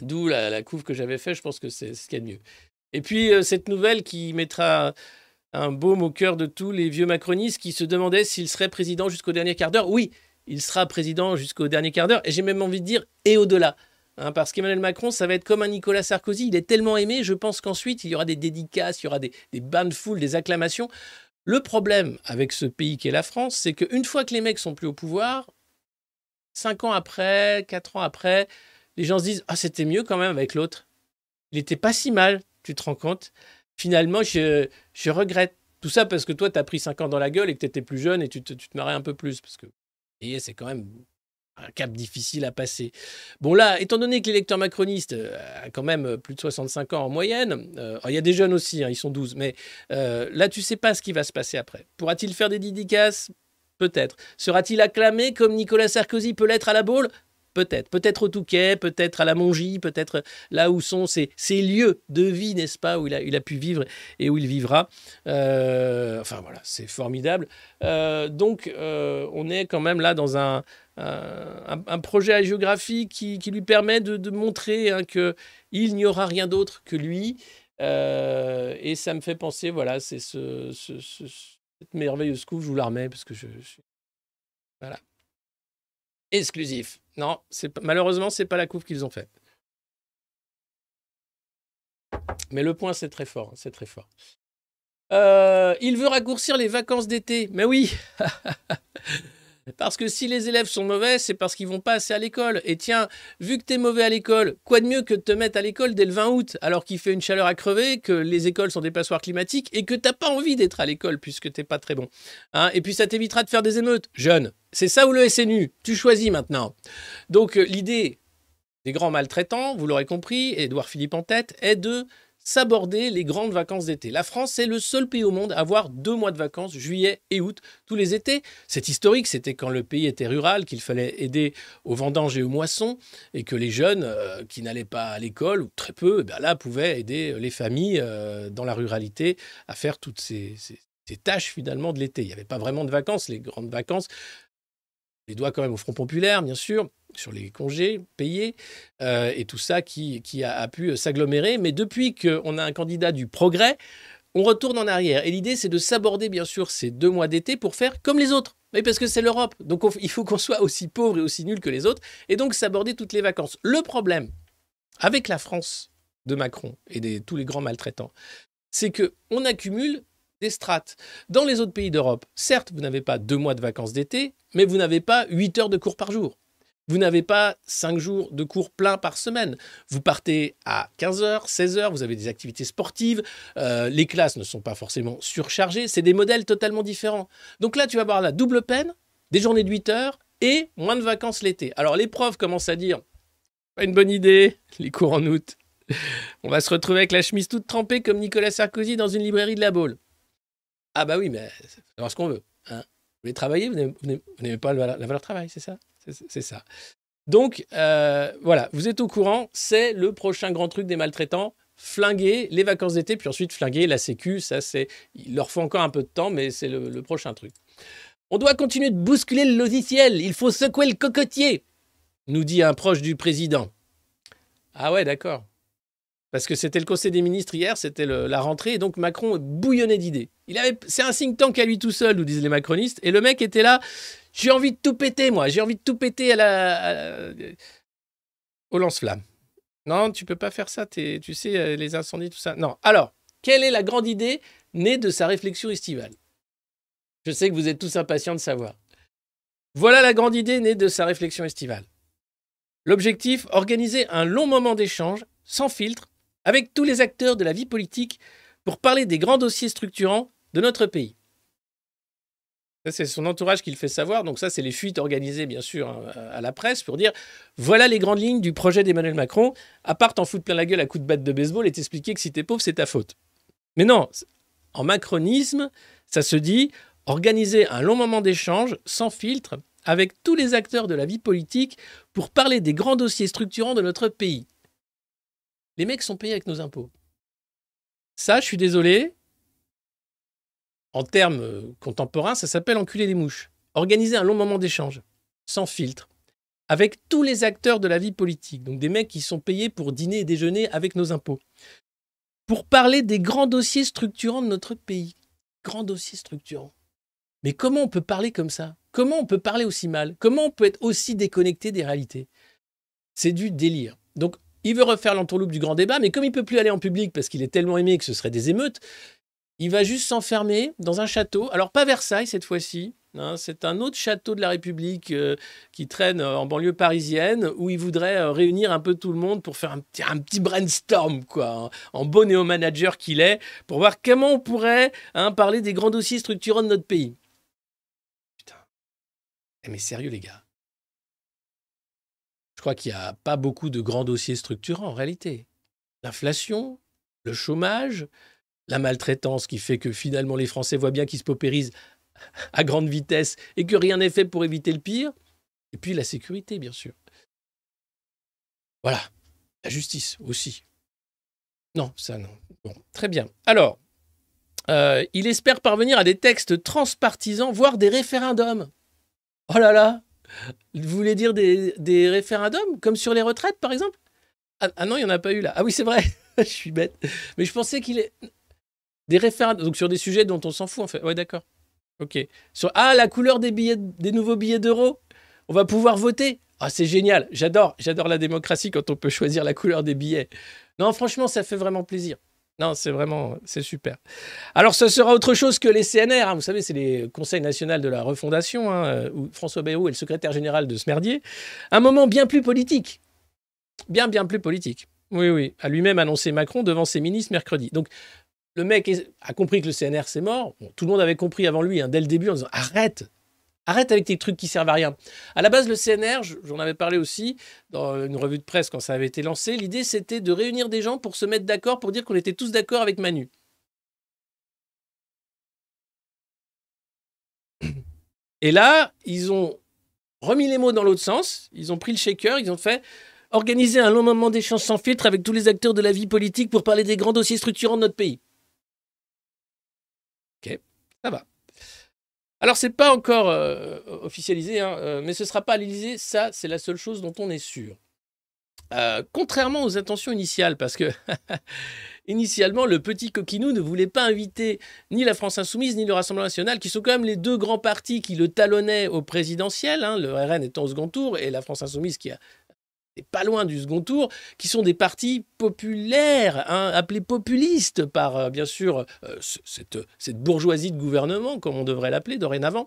D'où la, la, couve que j'avais fait, je pense que c'est ce qu'il y a de mieux. Et puis euh, cette nouvelle qui mettra un baume au cœur de tous les vieux macronistes qui se demandaient s'il serait président jusqu'au dernier quart d'heure. Oui, il sera président jusqu'au dernier quart d'heure, et j'ai même envie de dire et au-delà. Hein, parce qu'Emmanuel Macron, ça va être comme un Nicolas Sarkozy, il est tellement aimé, je pense qu'ensuite il y aura des dédicaces, il y aura des, des bains de foule, des acclamations. Le problème avec ce pays qui est la France, c'est qu'une fois que les mecs sont plus au pouvoir, cinq ans après, quatre ans après, les gens se disent Ah, c'était mieux quand même avec l'autre. Il n'était pas si mal tu te rends compte Finalement, je, regrette. Tout ça parce que toi, tu as pris 5 ans dans la gueule et que tu étais plus jeune et tu te, tu marrais un peu plus. Parce que c'est quand même un cap difficile à passer. Bon là, étant donné que l'électeur macroniste euh, a quand même plus de 65 ans en moyenne, euh, il y a des jeunes aussi, hein, ils sont 12, mais euh, là, tu sais pas ce qui va se passer après. Pourra-t-il faire des dédicaces? Peut-être. Sera-t-il acclamé comme Nicolas Sarkozy peut l'être à la boule? Peut-être. Peut-être au Touquet, peut-être à la Mongie, peut-être là où sont ces, lieux de vie, n'est-ce pas, où il a, pu vivre et où il vivra. Euh, enfin voilà, c'est formidable. Euh, donc euh, on est quand même là dans un, projet à géographie qui, lui permet de, montrer hein, qu'il n'y aura rien d'autre que lui. et ça me fait penser, voilà, c'est ce, cette merveilleuse coupe, je vous la remets parce que je, je... Voilà. Exclusif. Non, malheureusement, c'est pas la couve qu'ils ont faite. Mais le point, c'est très fort. C'est très fort. Euh, il veut raccourcir les vacances d'été. Mais oui (laughs) Parce que si les élèves sont mauvais, c'est parce qu'ils vont pas assez à l'école. Et tiens, vu que tu es mauvais à l'école, quoi de mieux que de te mettre à l'école dès le 20 août, alors qu'il fait une chaleur à crever, que les écoles sont des passoires climatiques et que t'as pas envie d'être à l'école puisque t'es pas très bon. Hein? Et puis ça t'évitera de faire des émeutes. Jeune, c'est ça ou le SNU Tu choisis maintenant. Donc euh, l'idée des grands maltraitants, vous l'aurez compris, Édouard Philippe en tête, est de s'aborder les grandes vacances d'été. La France est le seul pays au monde à avoir deux mois de vacances, juillet et août, tous les étés. C'est historique, c'était quand le pays était rural, qu'il fallait aider aux vendanges et aux moissons, et que les jeunes euh, qui n'allaient pas à l'école, ou très peu, eh là, pouvaient aider les familles euh, dans la ruralité à faire toutes ces, ces tâches finalement de l'été. Il n'y avait pas vraiment de vacances, les grandes vacances, les doigts quand même au Front Populaire, bien sûr, sur les congés payés euh, et tout ça qui, a, pu s'agglomérer. Mais depuis qu'on a un candidat du progrès, on retourne en arrière. Et l'idée, c'est de s'aborder, bien sûr, ces deux mois d'été pour faire comme les autres. Oui, parce que c'est l'Europe. Donc il faut qu'on soit aussi pauvre et aussi nul que les autres. Et donc s'aborder toutes les vacances. Le problème avec la France de Macron et de tous les grands maltraitants, c'est qu'on accumule des strates. Dans les autres pays d'Europe, certes, vous n'avez pas deux mois de vacances d'été, mais vous n'avez pas huit heures de cours par jour. Vous n'avez pas cinq jours de cours pleins par semaine. Vous partez à 15h, 16h, vous avez des activités sportives, euh, les classes ne sont pas forcément surchargées, c'est des modèles totalement différents. Donc là, tu vas avoir la double peine, des journées de 8 heures et moins de vacances l'été. Alors les profs commencent à dire, pas une bonne idée, les cours en août. On va se retrouver avec la chemise toute trempée comme Nicolas Sarkozy dans une librairie de la Baule. Ah bah oui, mais c'est ce qu'on veut. Hein voulez travailler, vous n'aimez pas la valeur travail, c'est ça? C'est ça. Donc, euh, voilà, vous êtes au courant, c'est le prochain grand truc des maltraitants. Flinguer les vacances d'été, puis ensuite flinguer la sécu. Ça, c'est, il leur faut encore un peu de temps, mais c'est le, prochain truc. On doit continuer de bousculer le logiciel. Il faut secouer le cocotier, nous dit un proche du président. Ah ouais, d'accord. Parce que c'était le Conseil des ministres hier, c'était la rentrée, et donc Macron bouillonnait d'idées. C'est un think tank à lui tout seul, nous disent les macronistes, et le mec était là. J'ai envie de tout péter, moi. J'ai envie de tout péter à la, au lance-flamme. Non, tu peux pas faire ça. tu sais, euh, les incendies, tout ça. Non. Alors, quelle est la grande idée née de sa réflexion estivale? Je sais que vous êtes tous impatients de savoir. Voilà la grande idée née de sa réflexion estivale. L'objectif, organiser un long moment d'échange, sans filtre, avec tous les acteurs de la vie politique pour parler des grands dossiers structurants de notre pays c'est son entourage qui le fait savoir. Donc ça, c'est les fuites organisées, bien sûr, hein, à la presse pour dire voilà les grandes lignes du projet d'Emmanuel Macron. À part t'en foutre plein la gueule à coups de batte de baseball et t'expliquer que si t'es pauvre, c'est ta faute. Mais non, en macronisme, ça se dit organiser un long moment d'échange sans filtre avec tous les acteurs de la vie politique pour parler des grands dossiers structurants de notre pays. Les mecs sont payés avec nos impôts. Ça, je suis désolé, en termes euh, contemporains, ça s'appelle enculer les mouches. Organiser un long moment d'échange, sans filtre, avec tous les acteurs de la vie politique, donc des mecs qui sont payés pour dîner et déjeuner avec nos impôts, pour parler des grands dossiers structurants de notre pays. Grands dossiers structurants. Mais comment on peut parler comme ça? Comment on peut parler aussi mal? Comment on peut être aussi déconnecté des réalités? C'est du délire. Donc, il veut refaire l'entourloupe du grand débat, mais comme il peut plus aller en public parce qu'il est tellement aimé que ce serait des émeutes, il va juste s'enfermer dans un château. Alors, pas Versailles cette fois-ci. Hein, c'est un autre château de la République euh, qui traîne euh, en banlieue parisienne où il voudrait euh, réunir un peu tout le monde pour faire un petit, brainstorm, quoi, en, en bon néo-manager qu'il est, pour voir comment on pourrait hein, parler des grands dossiers structurants de notre pays. Putain. Eh, mais sérieux, les gars. Qu'il n'y a pas beaucoup de grands dossiers structurants en réalité. L'inflation, le chômage, la maltraitance qui fait que finalement les Français voient bien qu'ils se paupérisent à grande vitesse et que rien n'est fait pour éviter le pire. Et puis la sécurité, bien sûr. Voilà. La justice aussi. Non, ça non. Bon, très bien. Alors, euh, il espère parvenir à des textes transpartisans, voire des référendums. Oh là là Vous voulez dire des, référendums, comme sur les retraites, par exemple? Ah, ah, non, il n'y en a pas eu là. Ah oui, c'est vrai. (laughs) je suis bête. Mais je pensais qu'il est. Des référendums, donc sur des sujets dont on s'en fout en fait. Ouais, d'accord. Ok. Sur ah la couleur des billets, des nouveaux billets d'euros, on va pouvoir voter. Ah c'est génial. J'adore, j'adore la démocratie quand on peut choisir la couleur des billets. Non, franchement, ça fait vraiment plaisir. Non, c'est vraiment, c'est super. Alors, ce sera autre chose que les CNR. Hein. Vous savez, c'est les Conseils nationaux de la refondation, hein, où François Bayrou est le secrétaire général de ce merdier. Un moment bien plus politique. Bien, bien plus politique. Oui, oui, a lui-même annoncé Macron devant ses ministres mercredi. Donc, le mec a compris que le CNR c'est mort. tout le monde avait compris avant lui, hein, dès le début, en disant arrête, arrête avec tes trucs qui servent à rien. À la base, le CNR, j'en avais parlé aussi dans une revue de presse quand ça avait été lancé. L'idée c'était de réunir des gens pour se mettre d'accord, pour dire qu'on était tous d'accord avec Manu. Et là, ils ont remis les mots dans l'autre sens. Ils ont pris le shaker, ils ont fait organiser un long moment d'échange sans filtre avec tous les acteurs de la vie politique pour parler des grands dossiers structurants de notre pays. Ça va. Alors, c'est pas encore euh, officialisé, hein, euh, mais ce sera pas à l'Élysée. Ça, c'est la seule chose dont on est sûr. Euh, contrairement aux intentions initiales, parce que (laughs) initialement, le petit coquinou ne voulait pas inviter ni la France Insoumise ni le Rassemblement National, qui sont quand même les deux grands partis qui le talonnaient au présidentiel, hein, le RN étant au second tour, et la France Insoumise qui a pas loin du second tour, qui sont des partis populaires, hein, appelés populistes par, euh, bien sûr, euh, cette, cette, bourgeoisie de gouvernement, comme on devrait l'appeler dorénavant.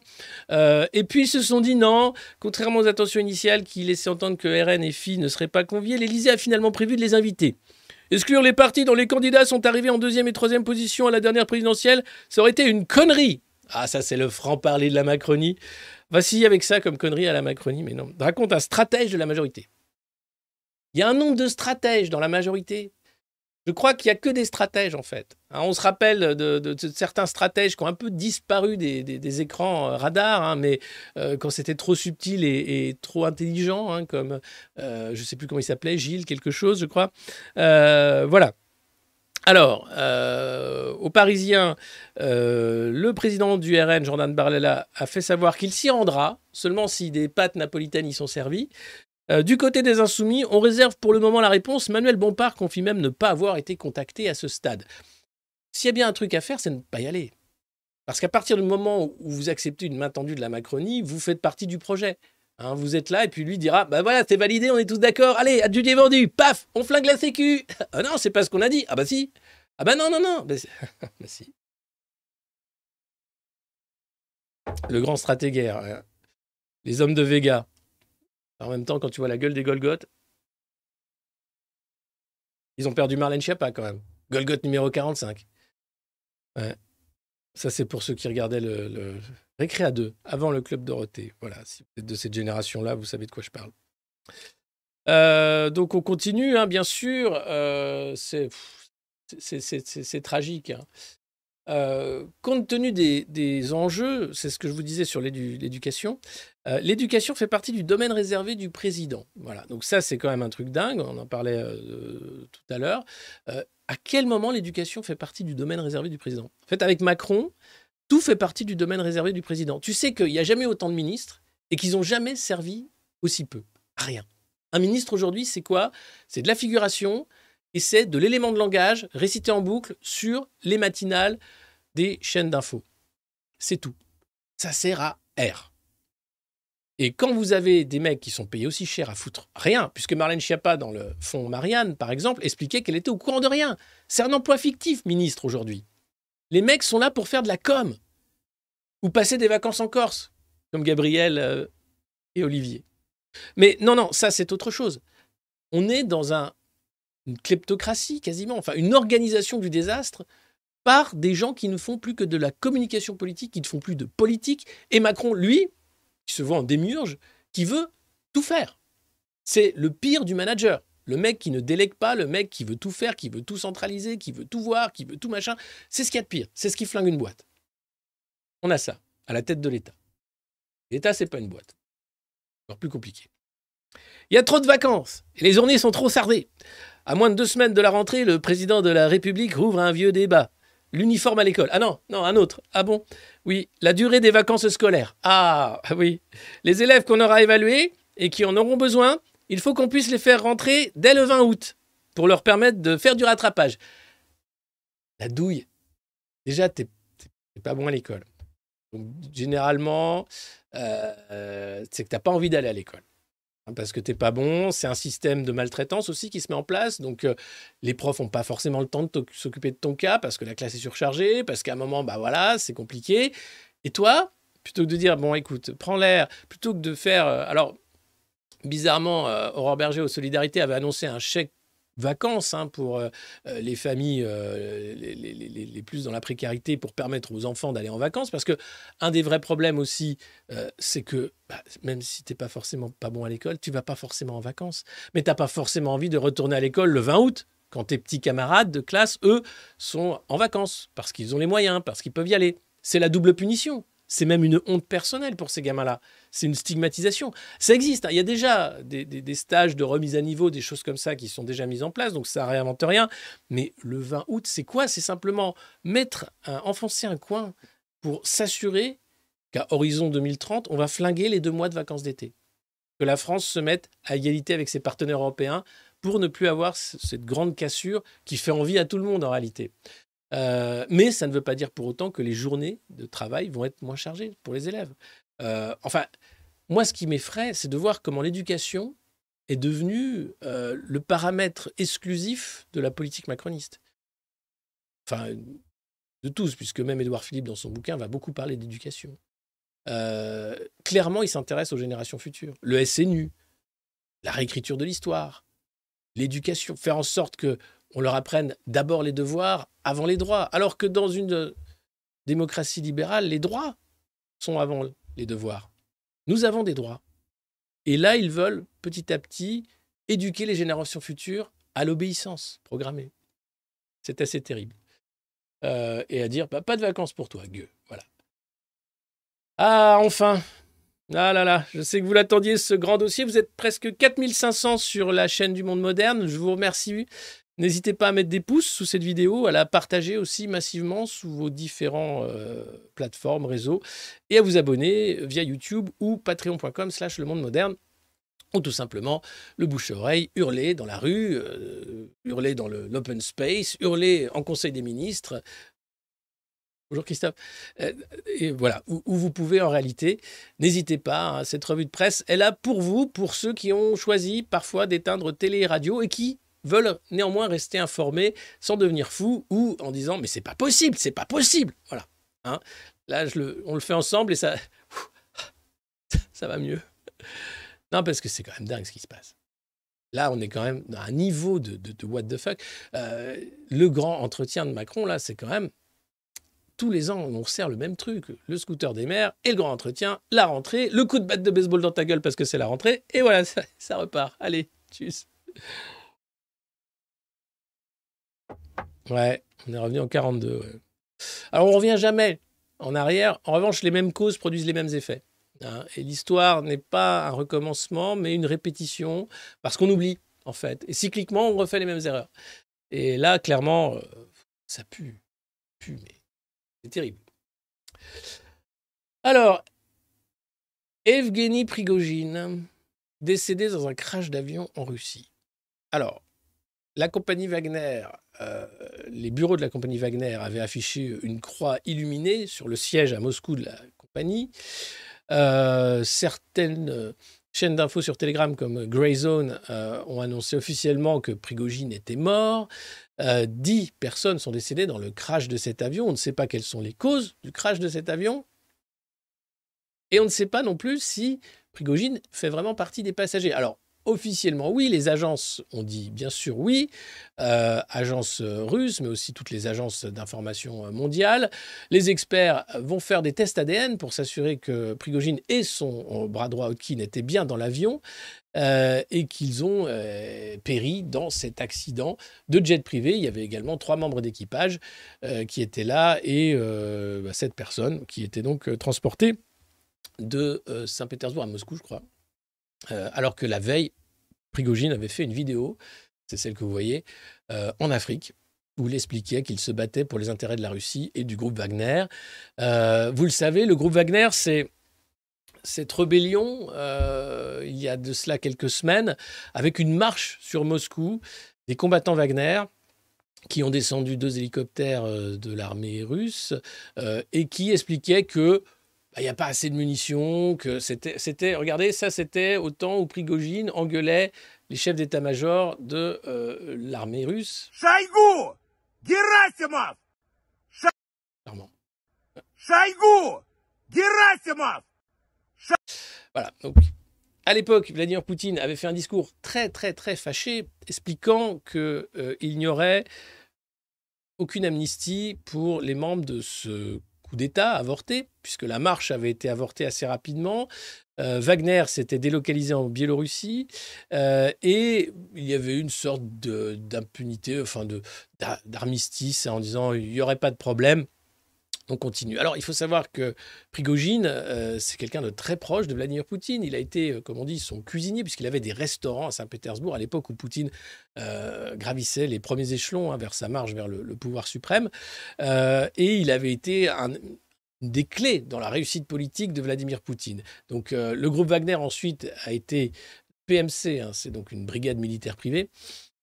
Euh, et puis ils se sont dit non, contrairement aux intentions initiales qui laissaient entendre que RN et FI ne seraient pas conviés, l'Élysée a finalement prévu de les inviter. Exclure les partis dont les candidats sont arrivés en deuxième et troisième position à la dernière présidentielle, ça aurait été une connerie. Ah, ça, c'est le franc-parler de la Macronie. Voici avec ça comme connerie à la Macronie, mais non. Raconte un stratège de la majorité. Il y a un nombre de stratèges dans la majorité. Je crois qu'il n'y a que des stratèges, en fait. Hein, on se rappelle de, certains stratèges qui ont un peu disparu des, écrans euh, radars, hein, mais euh, quand c'était trop subtil et, trop intelligent, hein, comme, euh, je ne sais plus comment il s'appelait, Gilles, quelque chose, je crois. voilà. Alors, aux Parisiens, le président du RN, Jordan Barlella, a fait savoir qu'il s'y rendra, seulement si des pâtes napolitaines y sont servies. Euh, du côté des insoumis, on réserve pour le moment la réponse. Manuel Bompard confie même ne pas avoir été contacté à ce stade. S'il y a bien un truc à faire, c'est ne pas y aller. Parce qu'à partir du moment où vous acceptez une main tendue de la Macronie, vous faites partie du projet. Hein, vous êtes là et puis lui dira Bah voilà, c'est validé, on est tous d'accord, allez, adjudé vendu, paf, on flingue la sécu. (laughs) ah non, c'est pas ce qu'on a dit. Ah bah si. Ah bah non, non, non. Bah, (laughs) bah si. Le grand stratégaire. Hein. Les hommes de Vega. En même temps, quand tu vois la gueule des Golgoth, ils ont perdu Marlène Schiappa quand même. Golgoth numéro 45. Ouais. Ça, c'est pour ceux qui regardaient le, le... Récréa 2, avant le Club Dorothée. Voilà, si vous êtes de cette génération-là, vous savez de quoi je parle. Euh, donc, on continue, hein, bien sûr. Euh, c'est tragique. Hein. Euh, compte tenu des, enjeux, c'est ce que je vous disais sur l'éducation, euh, l'éducation fait partie du domaine réservé du président. Voilà, donc ça c'est quand même un truc dingue, on en parlait euh, tout à l'heure. à quel moment l'éducation fait partie du domaine réservé du président? En fait, avec Macron, tout fait partie du domaine réservé du président. Tu sais qu'il n'y a jamais autant de ministres et qu'ils n'ont jamais servi aussi peu. Rien. Un ministre aujourd'hui, c'est quoi? C'est de la figuration, et c'est de l'élément de langage récité en boucle sur les matinales des chaînes d'infos. C'est tout. Ça sert à R. Et quand vous avez des mecs qui sont payés aussi cher à foutre rien, puisque Marlène Schiappa, dans le fonds Marianne, par exemple, expliquait qu'elle était au courant de rien. C'est un emploi fictif, ministre, aujourd'hui. Les mecs sont là pour faire de la com. Ou passer des vacances en Corse, comme Gabriel euh, et Olivier. Mais non, non, ça c'est autre chose. On est dans un une kleptocratie quasiment, enfin une organisation du désastre par des gens qui ne font plus que de la communication politique, qui ne font plus de politique. Et Macron, lui, qui se voit en démiurge, qui veut tout faire. C'est le pire du manager. Le mec qui ne délègue pas, le mec qui veut tout faire, qui veut tout centraliser, qui veut tout voir, qui veut tout machin. C'est ce qu'il y a de pire. C'est ce qui flingue une boîte. On a ça à la tête de l'État. L'État, c'est pas une boîte. Encore plus compliqué. Il y a trop de vacances et les journées sont trop sardées. À moins de deux semaines de la rentrée, le président de la République rouvre un vieux débat. L'uniforme à l'école. Ah non, non, un autre. Ah bon? Oui, la durée des vacances scolaires. Ah oui. Les élèves qu'on aura évalués et qui en auront besoin, il faut qu'on puisse les faire rentrer dès le 20 août pour leur permettre de faire du rattrapage. La douille. Déjà, t'es pas bon à l'école. généralement, euh, c'est que t'as pas envie d'aller à l'école. Hein, parce que t'es pas bon. C'est un système de maltraitance aussi qui se met en place. Donc, euh, les profs n'ont pas forcément le temps de s'occuper de ton cas parce que la classe est surchargée, parce qu'à un moment, bah voilà, c'est compliqué. Et toi, plutôt que de dire, bon, écoute, prends l'air, plutôt que de faire. Euh, alors, bizarrement, euh, Aurore Berger aux Solidarités avait annoncé un chèque vacances hein, pour euh, euh, les familles euh, les, plus dans la précarité pour permettre aux enfants d'aller en vacances. Parce que un des vrais problèmes aussi, c'est que bah, même si tu n'es pas forcément pas bon à l'école, tu vas pas forcément en vacances. Mais tu n'as pas forcément envie de retourner à l'école le 20 août. Quand tes petits camarades de classe, eux, sont en vacances, parce qu'ils ont les moyens, parce qu'ils peuvent y aller. C'est la double punition. C'est même une honte personnelle pour ces gamins-là. C'est une stigmatisation. Ça existe. Hein. Il y a déjà des, stages de remise à niveau, des choses comme ça qui sont déjà mises en place, donc ça réinvente rien. Mais le 20 août, c'est quoi? C'est simplement mettre, enfoncer un coin pour s'assurer qu'à horizon 2030, on va flinguer les deux mois de vacances d'été. Que la France se mette à égalité avec ses partenaires européens pour ne plus avoir cette grande cassure qui fait envie à tout le monde en réalité. Euh, mais ça ne veut pas dire pour autant que les journées de travail vont être moins chargées pour les élèves. Euh, enfin, moi, ce qui m'effraie, c'est de voir comment l'éducation est devenue euh, le paramètre exclusif de la politique macroniste. Enfin, de tous, puisque même Édouard Philippe, dans son bouquin, va beaucoup parler d'éducation. clairement, il s'intéresse aux générations futures. Le SNU, la réécriture de l'histoire, l'éducation, faire en sorte que on leur apprenne d'abord les devoirs avant les droits. Alors que dans une démocratie libérale, les droits sont avant les devoirs. Nous avons des droits. Et là, ils veulent petit à petit éduquer les générations futures à l'obéissance programmée. C'est assez terrible. Euh, et à dire bah, pas de vacances pour toi, gueux. Voilà. Ah, enfin Ah là là, je sais que vous l'attendiez, ce grand dossier. Vous êtes presque 4500 sur la chaîne du Monde Moderne. Je vous remercie. N'hésitez pas à mettre des pouces sous cette vidéo, à la partager aussi massivement sous vos différents euh, plateformes, réseaux, et à vous abonner via YouTube ou patreon.com slash le monde moderne ou tout simplement le bouche-oreille, hurler dans la rue, euh, hurler dans l'open space, hurler en Conseil des ministres. Bonjour Christophe. Euh, et voilà, où, vous pouvez en réalité. N'hésitez pas, hein, cette revue de presse est là pour vous, pour ceux qui ont choisi parfois d'éteindre télé et radio et qui veulent néanmoins rester informés sans devenir fous ou en disant mais c'est pas possible, c'est pas possible. Voilà. Hein. Là, on le fait ensemble et ça, (laughs) ça va mieux. Non, parce que c'est quand même dingue ce qui se passe. Là, on est quand même à un niveau de, de, what the fuck. Euh, le grand entretien de Macron, là, c'est quand même tous les ans, on sert le même truc. Le scooter des mers et le grand entretien, la rentrée, le coup de batte de baseball dans ta gueule parce que c'est la rentrée, et voilà, (laughs) ça, repart. Allez, tchuss. Ouais, on est revenu en 42. Alors, on revient jamais en arrière. En revanche, les mêmes causes produisent les mêmes effets. Hein, et l'histoire n'est pas un recommencement, mais une répétition, parce qu'on oublie, en fait. Et cycliquement, on refait les mêmes erreurs. Et là, clairement, euh, ça pue. Pue, c'est terrible. Alors, Evgeny Prigogine, décédé dans un crash d'avion en Russie. Alors, la compagnie Wagner, euh, les bureaux de la compagnie Wagner avaient affiché une croix illuminée sur le siège à Moscou de la compagnie. Euh, certaines euh, chaînes d'infos sur Telegram comme Greyzone euh, ont annoncé officiellement que Prigogine était mort. dix personnes sont décédées dans le crash de cet avion. On ne sait pas quelles sont les causes du crash de cet avion. Et on ne sait pas non plus si Prigogine fait vraiment partie des passagers. Alors, officiellement oui, les agences ont dit bien sûr oui, euh, agences russes, mais aussi toutes les agences d'information mondiales. Les experts vont faire des tests ADN pour s'assurer que Prigogine et son bras droit Otkin étaient bien dans l'avion. Euh, et qu'ils ont euh, péri dans cet accident de jet privé. Il y avait également trois membres d'équipage qui étaient là et bah, cette personne qui était donc transportée de Saint-Pétersbourg à Moscou, je crois. alors que la veille, Prigogine avait fait une vidéo, c'est celle que vous voyez, euh, en Afrique, où il expliquait qu'il se battait pour les intérêts de la Russie et du groupe Wagner. Euh, vous le savez, le groupe Wagner, c'est cette rébellion, euh, il y a de cela quelques semaines, avec une marche sur Moscou, des combattants Wagner qui ont descendu deux hélicoptères de l'armée russe et qui expliquaient que il n'y a pas assez de munitions, que c'était, c'était, regardez, ça c'était au temps où Prigogine engueulait les chefs d'état-major de euh, l'armée russe. Chaïgou Gerasimov Clairement. Chaïgou Gerasimov Voilà, donc à l'époque, Vladimir Poutine avait fait un discours très très très fâché, expliquant qu'il euh, n'y aurait aucune amnistie pour les membres de ce d'État avorté, puisque la marche avait été avortée assez rapidement. Euh, Wagner s'était délocalisé en Biélorussie euh, et il y avait une sorte d'impunité, enfin d'armistice en disant il n'y aurait pas de problème on continue. Alors, il faut savoir que Prigogine, euh, c'est quelqu'un de très proche de Vladimir Poutine. Il a été, euh, comme on dit, son cuisinier, puisqu'il avait des restaurants à Saint-Pétersbourg à l'époque où Poutine euh, gravissait les premiers échelons hein, vers sa marche vers le, pouvoir suprême. et il avait été un, des clés dans la réussite politique de Vladimir Poutine. Donc, le groupe Wagner, ensuite, a été PMC, hein, c'est donc une brigade militaire privée.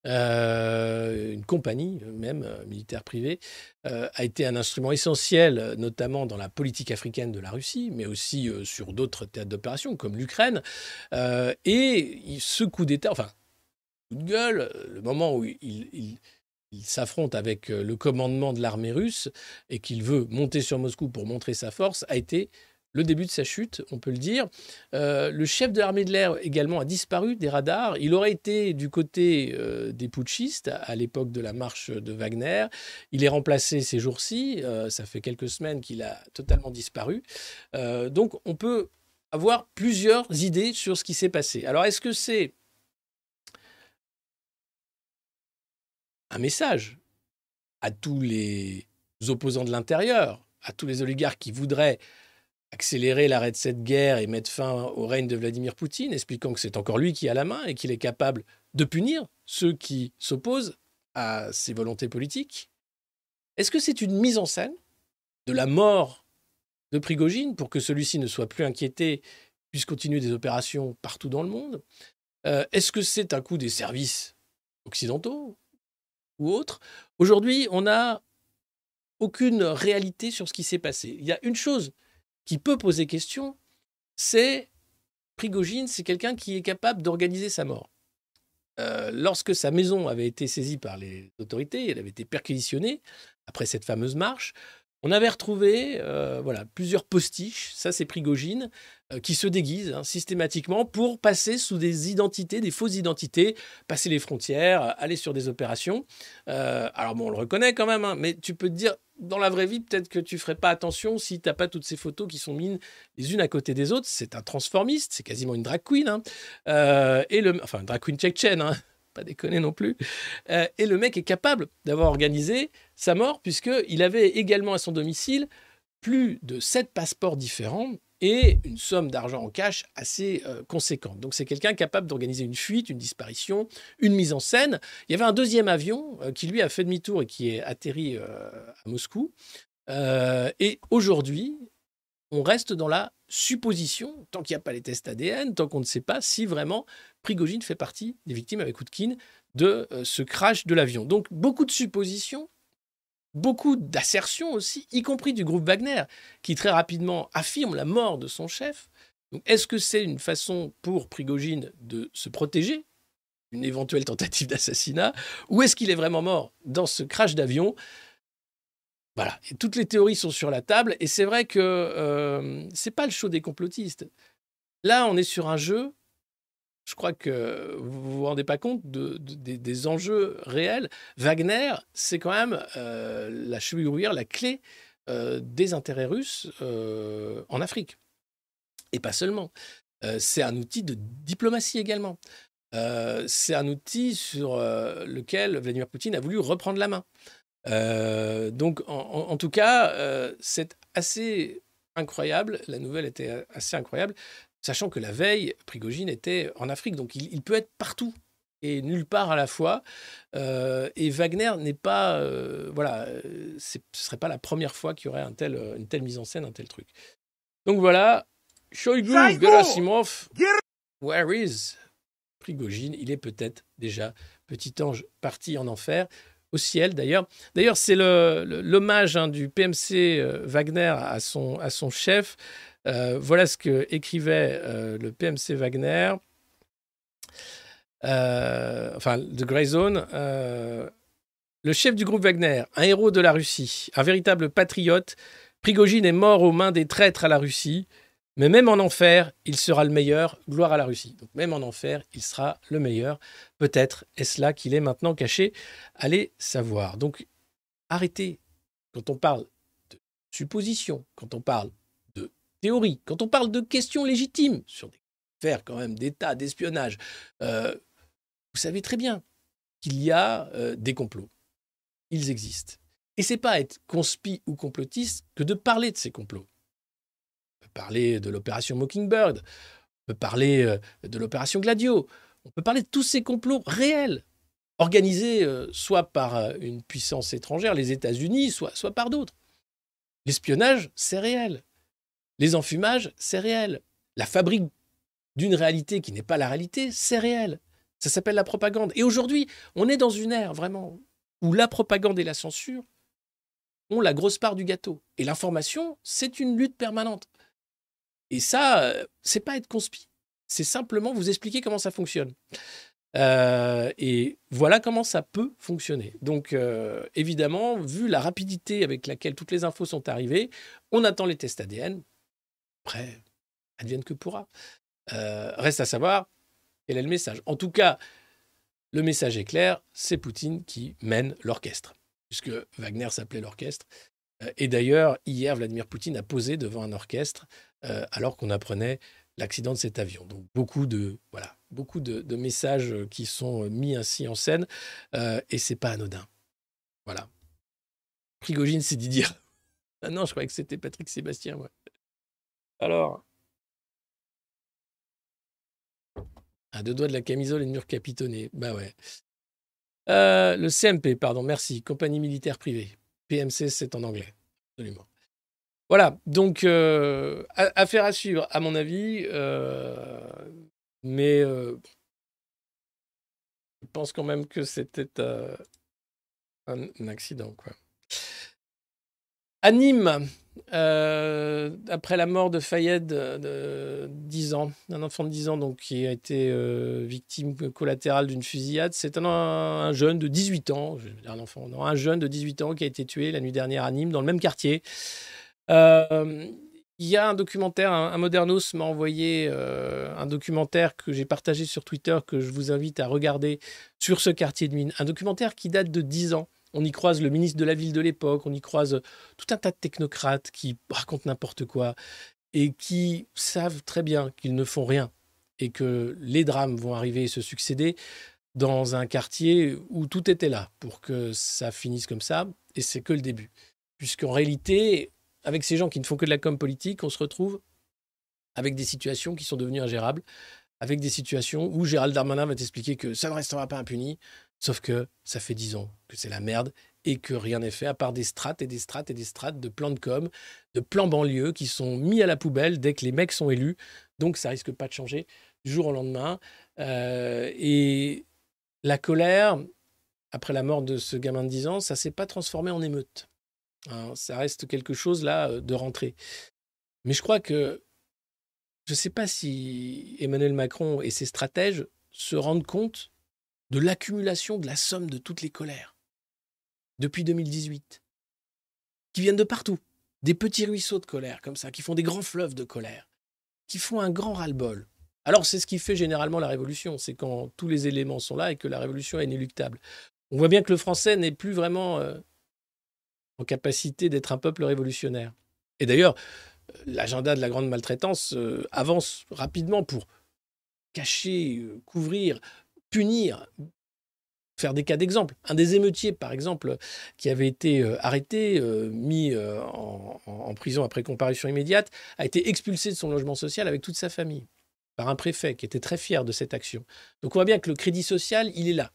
Euh, une compagnie même euh, militaire privée, euh, a été un instrument essentiel, notamment dans la politique africaine de la Russie, mais aussi sur d'autres théâtres d'opération comme l'Ukraine. et ce coup d'État, enfin, coup de gueule, le moment où il, s'affronte avec le commandement de l'armée russe et qu'il veut monter sur Moscou pour montrer sa force, a été le début de sa chute, on peut le dire. Euh, le chef de l'armée de l'air également a disparu des radars. Il aurait été du côté euh, des putschistes à l'époque de la marche de Wagner. Il est remplacé ces jours-ci. Euh, ça fait quelques semaines qu'il a totalement disparu. donc on peut avoir plusieurs idées sur ce qui s'est passé. Alors est-ce que c'est un message à tous les opposants de l'intérieur, à tous les oligarques qui voudraient accélérer l'arrêt de cette guerre et mettre fin au règne de Vladimir Poutine, expliquant que c'est encore lui qui a la main et qu'il est capable de punir ceux qui s'opposent à ses volontés politiques. Est-ce que c'est une mise en scène de la mort de Prigogine pour que celui-ci ne soit plus inquiété, puisse continuer des opérations partout dans le monde? Euh, Est-ce que c'est un coup des services occidentaux ou autres? Aujourd'hui, on n'a aucune réalité sur ce qui s'est passé. Il y a une chose qui peut poser question, c'est Prigogine, c'est quelqu'un qui est capable d'organiser sa mort. Euh, lorsque sa maison avait été saisie par les autorités, elle avait été perquisitionnée après cette fameuse marche, on avait retrouvé euh, voilà, plusieurs postiches, ça c'est Prigogine, euh, qui se déguisent hein, systématiquement pour passer sous des identités, des fausses identités, passer les frontières, aller sur des opérations. alors bon, on le reconnaît quand même, hein, mais tu peux te dire, dans la vraie vie, peut-être que tu ferais pas attention si tu n'as pas toutes ces photos qui sont mises les unes à côté des autres. C'est un transformiste, c'est quasiment une drag queen. Hein. Euh, enfin, drag queen tchétchène, hein. (laughs) pas déconner non plus. Euh, et le mec est capable d'avoir organisé sa mort, puisqu'il avait également à son domicile plus de sept passeports différents et une somme d'argent en cash assez euh, conséquente. Donc c'est quelqu'un capable d'organiser une fuite, une disparition, une mise en scène. Il y avait un deuxième avion euh, qui lui a fait demi-tour et qui est atterri euh, à Moscou. et aujourd'hui, on reste dans la supposition, tant qu'il n'y a pas les tests ADN, tant qu'on ne sait pas si vraiment Prigogine fait partie des victimes avec Houtkin de ce crash de l'avion. Donc beaucoup de suppositions beaucoup d'assertions aussi, y compris du groupe Wagner, qui très rapidement affirme la mort de son chef. Est-ce que c'est une façon pour Prigogine de se protéger une éventuelle tentative d'assassinat, ou est-ce qu'il est vraiment mort dans ce crash d'avion? Voilà, toutes les théories sont sur la table, et c'est vrai que euh, c'est pas le show des complotistes. Là, on est sur un jeu je crois que vous vous rendez pas compte de, des, enjeux réels. Wagner, c'est quand même euh, la cheville la clé euh, des intérêts russes euh, en Afrique. Et pas seulement. c'est un outil de diplomatie également. c'est un outil sur lequel Vladimir Poutine a voulu reprendre la main. donc, en tout cas, c'est assez incroyable. La nouvelle était assez incroyable sachant que la veille, Prigogine était en Afrique, donc il, peut être partout et nulle part à la fois. Euh, et Wagner n'est pas, euh, voilà, euh, ce serait pas la première fois qu'il y aurait un tel, une telle mise en scène, un tel truc. Donc voilà, Shoigu Gerasimov, where is Prigogine? Il est peut-être déjà petit ange parti en enfer au ciel d'ailleurs. D'ailleurs, c'est l'hommage hein, du PMC Wagner à son, à son chef. Euh, voilà ce que écrivait euh, le PMC Wagner, euh, enfin The Grey Zone. le chef du groupe Wagner, un héros de la Russie, un véritable patriote, Prigogine est mort aux mains des traîtres à la Russie. Mais même en enfer, il sera le meilleur. Gloire à la Russie. Donc même en enfer, il sera le meilleur. Peut-être est-ce là qu'il est maintenant caché. Allez savoir. Donc arrêtez. Quand on parle de supposition, quand on parle quand on parle de questions légitimes sur des affaires quand même d'État, d'espionnage, euh, vous savez très bien qu'il y a euh, des complots. Ils existent. Et c'est pas être conspi ou complotiste que de parler de ces complots. On peut parler de l'opération Mockingbird, on peut parler euh, de l'opération Gladio, on peut parler de tous ces complots réels, organisés soit par une puissance étrangère, les États-Unis, soit, soit par d'autres. L'espionnage, c'est réel. Les enfumages, c'est réel. La fabrique d'une réalité qui n'est pas la réalité, c'est réel. Ça s'appelle la propagande. Et aujourd'hui, on est dans une ère vraiment où la propagande et la censure ont la grosse part du gâteau. Et l'information, c'est une lutte permanente. Et ça, euh, c'est pas être conspi. C'est simplement vous expliquer comment ça fonctionne. Euh, et voilà comment ça peut fonctionner. Donc, euh, évidemment, vu la rapidité avec laquelle toutes les infos sont arrivées, on attend les tests ADN. Après, advienne que pourra. Euh, reste à savoir quel est le message. En tout cas, le message est clair, c'est Poutine qui mène l'orchestre, puisque Wagner s'appelait l'orchestre. Euh, et d'ailleurs, hier, Vladimir Poutine a posé devant un orchestre euh, alors qu'on apprenait l'accident de cet avion. Donc beaucoup de messages qui sont mis ainsi en scène, et c'est pas anodin. Voilà. Prigogine, c'est Didier. Ah non, je croyais que c'était Patrick Sébastien. Alors. À deux doigts de la camisole et de mur capitonné. Bah ouais. Euh, le CMP, pardon, merci. Compagnie militaire privée. PMC, c'est en anglais. Absolument. Voilà, donc euh, affaire à suivre, à mon avis. Euh, mais je pense quand même que c'était un, accident. Quoi. À euh, après la mort de Fayed de 10 ans, un enfant de 10 ans donc, qui a été euh, victime collatérale d'une fusillade, c'est un, un jeune de 18 ans, un enfant, non, un jeune de 18 ans qui a été tué la nuit dernière à Nîmes, dans le même quartier. Euh, il y a un documentaire, un, Modernos m'a envoyé euh, un documentaire que j'ai partagé sur Twitter que je vous invite à regarder sur ce quartier de mine. Un documentaire qui date de 10 ans. On y croise le ministre de la ville de l'époque, on y croise tout un tas de technocrates qui racontent n'importe quoi et qui savent très bien qu'ils ne font rien et que les drames vont arriver et se succéder dans un quartier où tout était là pour que ça finisse comme ça. Et c'est que le début. Puisqu'en réalité, avec ces gens qui ne font que de la com politique, on se retrouve avec des situations qui sont devenues ingérables, avec des situations où Gérald Darmanin va t'expliquer que ça ne restera pas impuni, sauf que ça fait dix ans que c'est la merde et que rien n'est fait à part des strates et des strates et des strates de plans de com, de plans banlieue qui sont mis à la poubelle dès que les mecs sont élus. Donc ça risque pas de changer du jour au lendemain. Euh, et la colère, après la mort de ce gamin de 10 ans, ça s'est pas transformé en émeute. Hein, ça reste quelque chose là euh, de rentrée. Mais je crois que je ne sais pas si Emmanuel Macron et ses stratèges se rendent compte de l'accumulation de la somme de toutes les colères depuis 2018, qui viennent de partout. Des petits ruisseaux de colère comme ça, qui font des grands fleuves de colère, qui font un grand ras-le-bol. Alors c'est ce qui fait généralement la révolution, c'est quand tous les éléments sont là et que la révolution est inéluctable. On voit bien que le français n'est plus vraiment euh, en capacité d'être un peuple révolutionnaire. Et d'ailleurs, l'agenda de la grande maltraitance euh, avance rapidement pour cacher, euh, couvrir, punir, faire des cas d'exemple. Un des émeutiers, par exemple, qui avait été euh, arrêté, euh, mis euh, en, prison après comparution immédiate, a été expulsé de son logement social avec toute sa famille par un préfet qui était très fier de cette action. Donc on voit bien que le crédit social, il est là.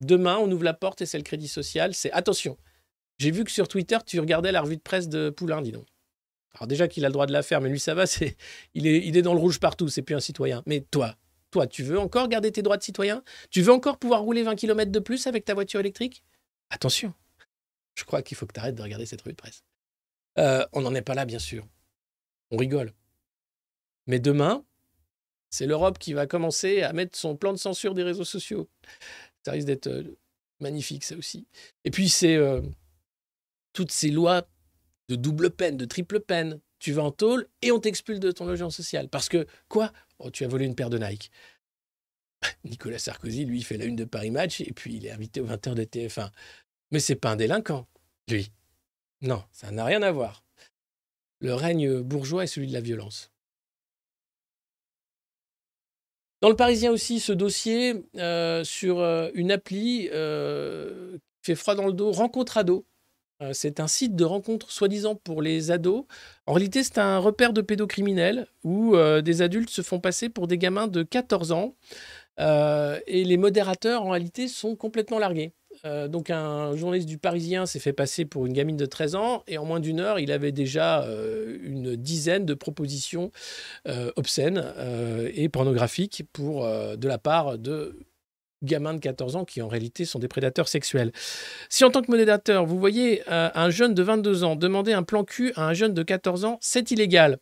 Demain, on ouvre la porte et c'est le crédit social. C'est attention. J'ai vu que sur Twitter, tu regardais la revue de presse de Poulain, dis donc. Alors déjà qu'il a le droit de la faire, mais lui ça va, c'est il est, il est dans le rouge partout, c'est plus un citoyen. Mais toi, toi, tu veux encore garder tes droits de citoyen? Tu veux encore pouvoir rouler 20 km de plus avec ta voiture électrique? Attention, je crois qu'il faut que tu arrêtes de regarder cette revue de presse. Euh, on n'en est pas là, bien sûr. On rigole. Mais demain, c'est l'Europe qui va commencer à mettre son plan de censure des réseaux sociaux. Ça risque d'être euh, magnifique, ça aussi. Et puis, c'est euh, toutes ces lois de double peine, de triple peine. Tu vas en tôle et on t'expulse de ton logement social. Parce que, quoi? Oh, Tu as volé une paire de Nike. (laughs) Nicolas Sarkozy, lui, fait la une de Paris Match et puis il est invité aux 20h de TF1. Mais c'est pas un délinquant, lui. Non, ça n'a rien à voir. Le règne bourgeois est celui de la violence. Dans le Parisien aussi, ce dossier euh, sur euh, une appli euh, qui fait froid dans le dos, Rencontre Ado. Euh, c'est un site de rencontre soi-disant pour les ados. En réalité, c'est un repère de pédocriminels où euh, des adultes se font passer pour des gamins de 14 ans. Euh, et les modérateurs, en réalité, sont complètement largués. Donc un journaliste du Parisien s'est fait passer pour une gamine de 13 ans et en moins d'une heure, il avait déjà une dizaine de propositions obscènes et pornographiques pour, de la part de gamins de 14 ans qui en réalité sont des prédateurs sexuels. Si en tant que modérateur, vous voyez euh, un jeune de 22 ans demander un plan cul à un jeune de 14 ans, c'est illégal.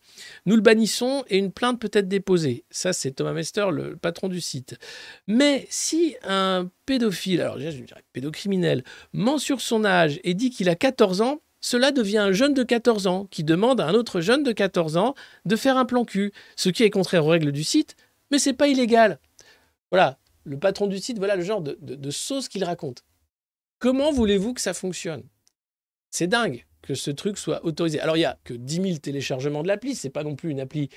Nous le bannissons et une plainte peut être déposée. Ça, c'est Thomas Mester, le patron du site. Mais si un pédophile, alors je dirais pédocriminel, ment sur son âge et dit qu'il a 14 ans, cela devient un jeune de 14 ans qui demande à un autre jeune de 14 ans de faire un plan cul, ce qui est contraire aux règles du site, mais c'est pas illégal. Voilà, le patron du site, voilà le genre de, sauce qu'il raconte. Comment voulez-vous que ça fonctionne? C'est dingue que ce truc soit autorisé. Alors, il n'y a que 10 000 téléchargements de l'appli, c'est pas non plus une appli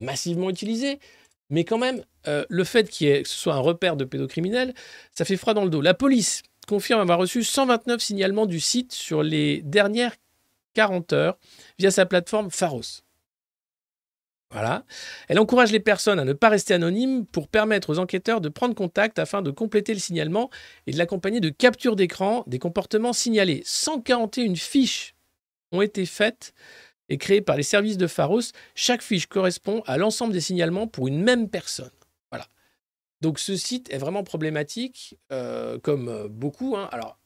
massivement utilisée, mais quand même, euh, le fait que ce soit un repère de pédocriminels, ça fait froid dans le dos. La police confirme avoir reçu 129 signalements du site sur les dernières 40 heures via sa plateforme Pharos. Voilà. Elle encourage les personnes à ne pas rester anonymes pour permettre aux enquêteurs de prendre contact afin de compléter le signalement et de l'accompagner de captures d'écran des comportements signalés. 141 fiches ont été faites et créées par les services de Pharos. Chaque fiche correspond à l'ensemble des signalements pour une même personne. Voilà. Donc ce site est vraiment problématique, euh, comme euh, beaucoup. Hein. Alors,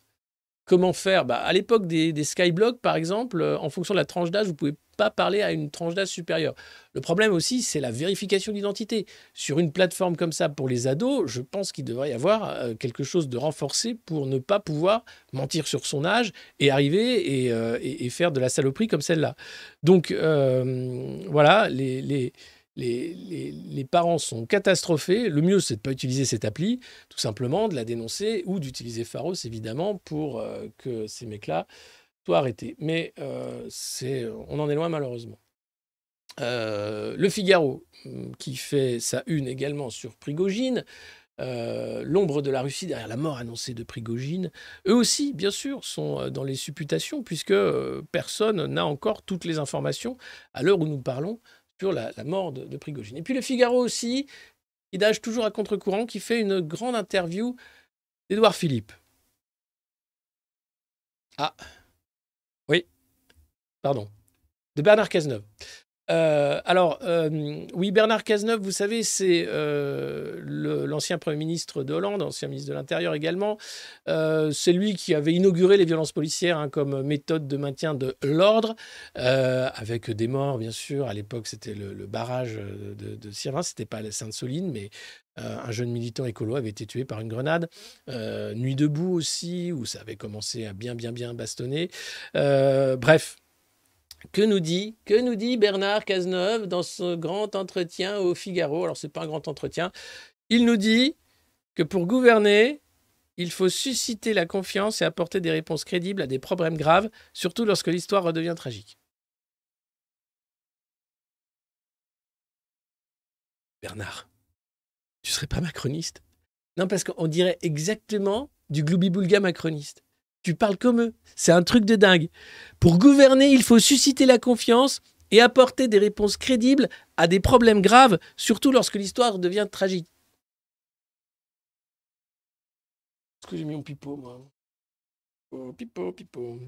comment faire bah, À l'époque des, des Skyblogs, par exemple, euh, en fonction de la tranche d'âge, vous pouvez pas parler à une tranche d'âge supérieure. Le problème aussi, c'est la vérification d'identité. Sur une plateforme comme ça pour les ados, je pense qu'il devrait y avoir euh, quelque chose de renforcé pour ne pas pouvoir mentir sur son âge et arriver et, euh, faire de la saloperie comme celle-là. Donc voilà, les les, parents sont catastrophés. Le mieux, c'est de ne pas utiliser cette appli, tout simplement, de la dénoncer ou d'utiliser Pharos, évidemment, pour que ces mecs-là soit arrêté. Mais euh, on en est loin malheureusement. Euh, le Figaro, mm, qui fait sa une également sur Prigogine, euh, l'ombre de la Russie derrière la mort annoncée de Prigogine, eux aussi, bien sûr, sont dans les supputations, puisque personne n'a encore toutes les informations à l'heure où nous parlons sur la, mort de, Prigogine. Et puis le Figaro aussi, qui nage toujours à contre-courant, qui fait une grande interview d'Edouard Philippe. Ah, Pardon. De Bernard Cazeneuve. Euh, alors, euh, oui, Bernard Cazeneuve, vous savez, c'est euh, l'ancien Premier ministre de Hollande, ancien ministre de l'Intérieur également. c'est lui qui avait inauguré les violences policières hein, comme méthode de maintien de l'ordre, avec des morts, bien sûr. À l'époque, c'était le, barrage de, de Sirvin, c'était pas la Sainte-Soline, mais un jeune militant écolo avait été tué par une grenade. Nuit debout aussi, où ça avait commencé à bien, bien, bien bastonner. bref, que nous dit, Bernard Cazeneuve dans ce grand entretien au Figaro? Alors, ce n'est pas un grand entretien. Il nous dit que pour gouverner, il faut susciter la confiance et apporter des réponses crédibles à des problèmes graves, surtout lorsque l'histoire redevient tragique. Bernard, tu serais pas macroniste? Non, parce qu'on dirait exactement du gloubi-boulga macroniste tu parles comme eux. C'est un truc de dingue. Pour gouverner, il faut susciter la confiance et apporter des réponses crédibles à des problèmes graves, surtout lorsque l'histoire devient tragique. Est-ce que j'ai mis mon pipeau, moi? Oh, pipeau, pipeau.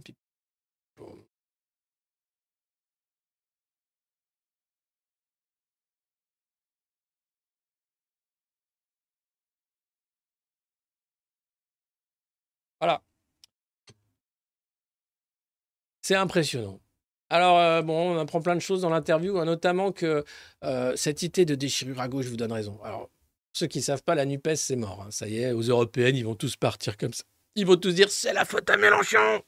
Voilà. C'est impressionnant. Alors, euh, bon, on apprend plein de choses dans l'interview, hein, notamment que euh, cette idée de déchirure à gauche vous donne raison. Alors, ceux qui ne savent pas, la NUPES, c'est mort. Hein. Ça y est, aux européennes, ils vont tous partir comme ça. Ils vont tous dire c'est la faute à Mélenchon.